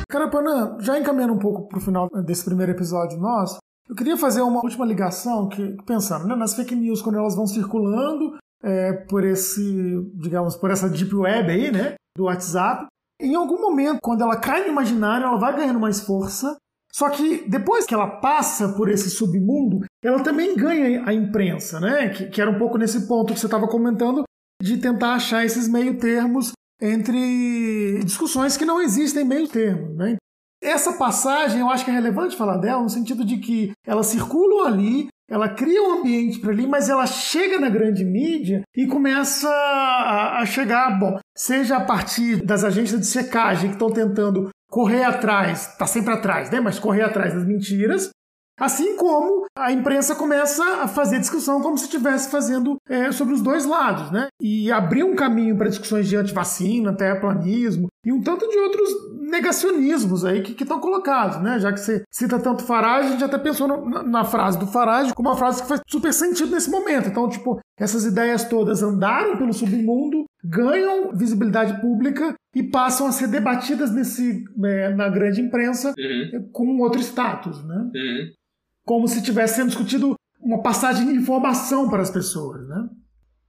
Carapanã, já encaminhando um pouco para o final desse primeiro episódio nosso, eu queria fazer uma última ligação, que pensando né, nas fake news, quando elas vão circulando é, por esse, digamos, por essa deep web aí, né, do WhatsApp, em algum momento, quando ela cai no imaginário, ela vai ganhando mais força. Só que depois que ela passa por esse submundo, ela também ganha a imprensa, né? Que, que era um pouco nesse ponto que você estava comentando, de tentar achar esses meio termos entre discussões que não existem meio termos, né? essa passagem eu acho que é relevante falar dela, no sentido de que elas circulam ali, ela cria um ambiente para ali, mas ela chega na grande mídia e começa a, a chegar, bom, seja a partir das agências de secagem que estão tentando correr atrás, tá sempre atrás, né? Mas correr atrás das mentiras, Assim como a imprensa começa a fazer discussão como se estivesse fazendo é, sobre os dois lados, né? E abrir um caminho para discussões de antivacina, terraplanismo e um tanto de outros negacionismos aí que estão colocados, né? Já que você cita tanto Farage, a gente até pensou na, na, frase do Farage como uma frase que faz super sentido nesse momento. Então, tipo, essas ideias todas andaram pelo submundo, ganham visibilidade pública e passam a ser debatidas nesse, é, na grande imprensa uhum. com outro status, né? Uhum como se estivesse sendo discutido uma passagem de informação para as pessoas, né?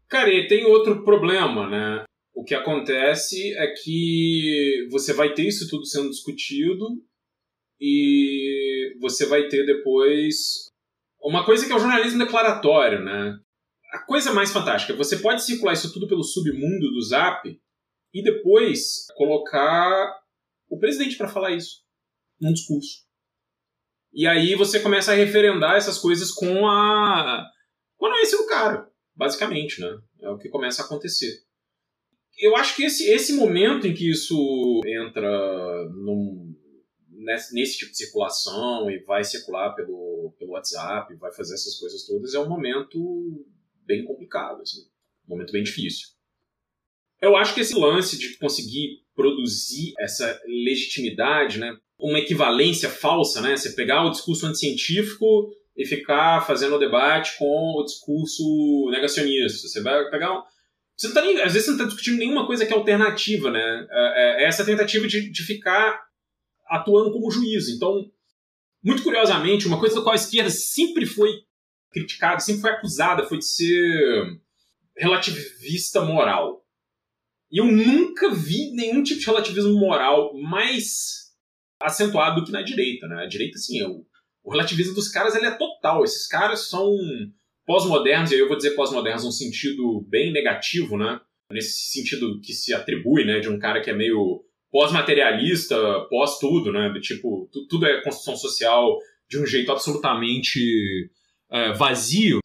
Cara, e tem outro problema, né? O que acontece é que você vai ter isso tudo sendo discutido e você vai ter depois uma coisa que é o jornalismo declaratório, né? A coisa mais fantástica, você pode circular isso tudo pelo submundo do Zap e depois colocar o presidente para falar isso num discurso. E aí você começa a referendar essas coisas com a. com a anuência do cara, basicamente, né? É o que começa a acontecer. Eu acho que esse, esse momento em que isso entra num, nesse, nesse tipo de circulação e vai circular pelo, pelo WhatsApp, vai fazer essas coisas todas, é um momento bem complicado, assim, um momento bem difícil. Eu acho que esse lance de conseguir produzir essa legitimidade, né? Uma equivalência falsa, né? Você pegar o discurso anticientífico e ficar fazendo o debate com o discurso negacionista. Você vai pegar um... Você não tá nem, às vezes você não está discutindo nenhuma coisa que é alternativa, né? É, é essa tentativa de, de ficar atuando como juiz. Então, muito curiosamente, uma coisa da qual a esquerda sempre foi criticada, sempre foi acusada, foi de ser relativista moral. E eu nunca vi nenhum tipo de relativismo moral mais acentuado do que na direita, né? A direita, assim, é o, o relativismo dos caras ele é total. Esses caras são pós-modernos, e aí eu vou dizer pós-modernos num sentido bem negativo, né? Nesse sentido que se atribui, né? De um cara que é meio pós-materialista, pós-tudo, né? De, tipo, tudo é construção social de um jeito absolutamente é, vazio.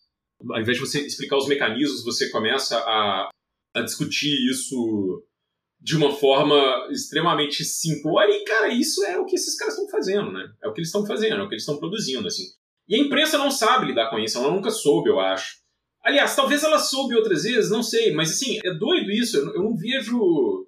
Ao invés de você explicar os mecanismos, você começa a, a discutir isso de uma forma extremamente simplória e, cara, isso é o que esses caras estão fazendo, né? É o que eles estão fazendo, é o que eles estão produzindo, assim. E a imprensa não sabe lidar com isso, ela nunca soube, eu acho. Aliás, talvez ela soube outras vezes, não sei, mas assim, é doido isso, eu não vejo...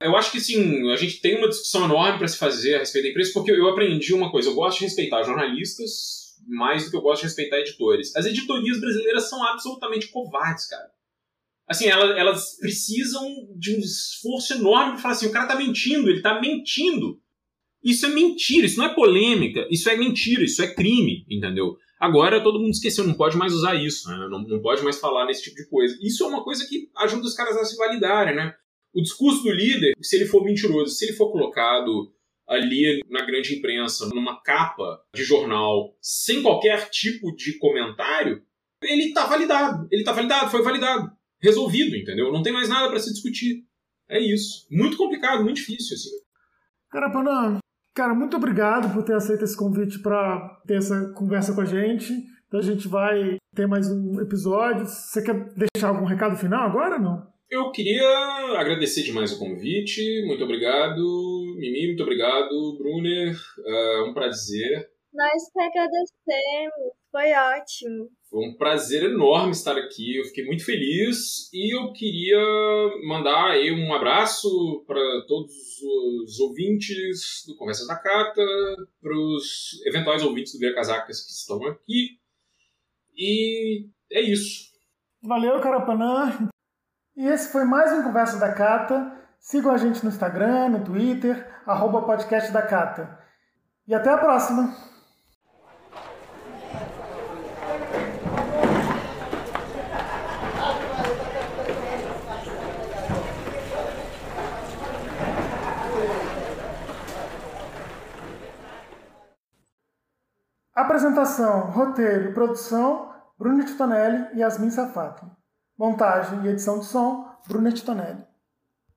Eu acho que, assim, a gente tem uma discussão enorme para se fazer a respeito da imprensa, porque eu aprendi uma coisa, eu gosto de respeitar jornalistas mais do que eu gosto de respeitar editores. As editorias brasileiras são absolutamente covardes, cara assim, elas, elas precisam de um esforço enorme para falar assim, o cara tá mentindo, ele tá mentindo. Isso é mentira, isso não é polêmica, isso é mentira, isso é crime, entendeu? Agora todo mundo esqueceu, não pode mais usar isso, né? não, não pode mais falar nesse tipo de coisa. Isso é uma coisa que ajuda os caras a se validarem, né? O discurso do líder, se ele for mentiroso, se ele for colocado ali na grande imprensa, numa capa de jornal, sem qualquer tipo de comentário, ele tá validado. Ele tá validado, foi validado resolvido, entendeu? Não tem mais nada para se discutir. É isso. Muito complicado, muito difícil, assim. Carapana, cara, muito obrigado por ter aceito esse convite para ter essa conversa com a gente. Então a gente vai ter mais um episódio. Você quer deixar algum recado final agora não? Eu queria agradecer demais o convite. Muito obrigado, Mimi. Muito obrigado, Brunner. É um prazer. Nós que agradecemos. Foi ótimo. Foi um prazer enorme estar aqui. Eu fiquei muito feliz e eu queria mandar aí um abraço para todos os ouvintes do Conversa da Cata, para os eventuais ouvintes do Vira Casacas que estão aqui. E é isso. Valeu, Carapanã. E esse foi mais um Conversa da Cata. Sigam a gente no Instagram, no Twitter, arroba podcast da Cata. E até a próxima! Apresentação, roteiro e produção, Bruno Titonelli e Yasmin Safato. Montagem e edição de som, Bruno Titonelli.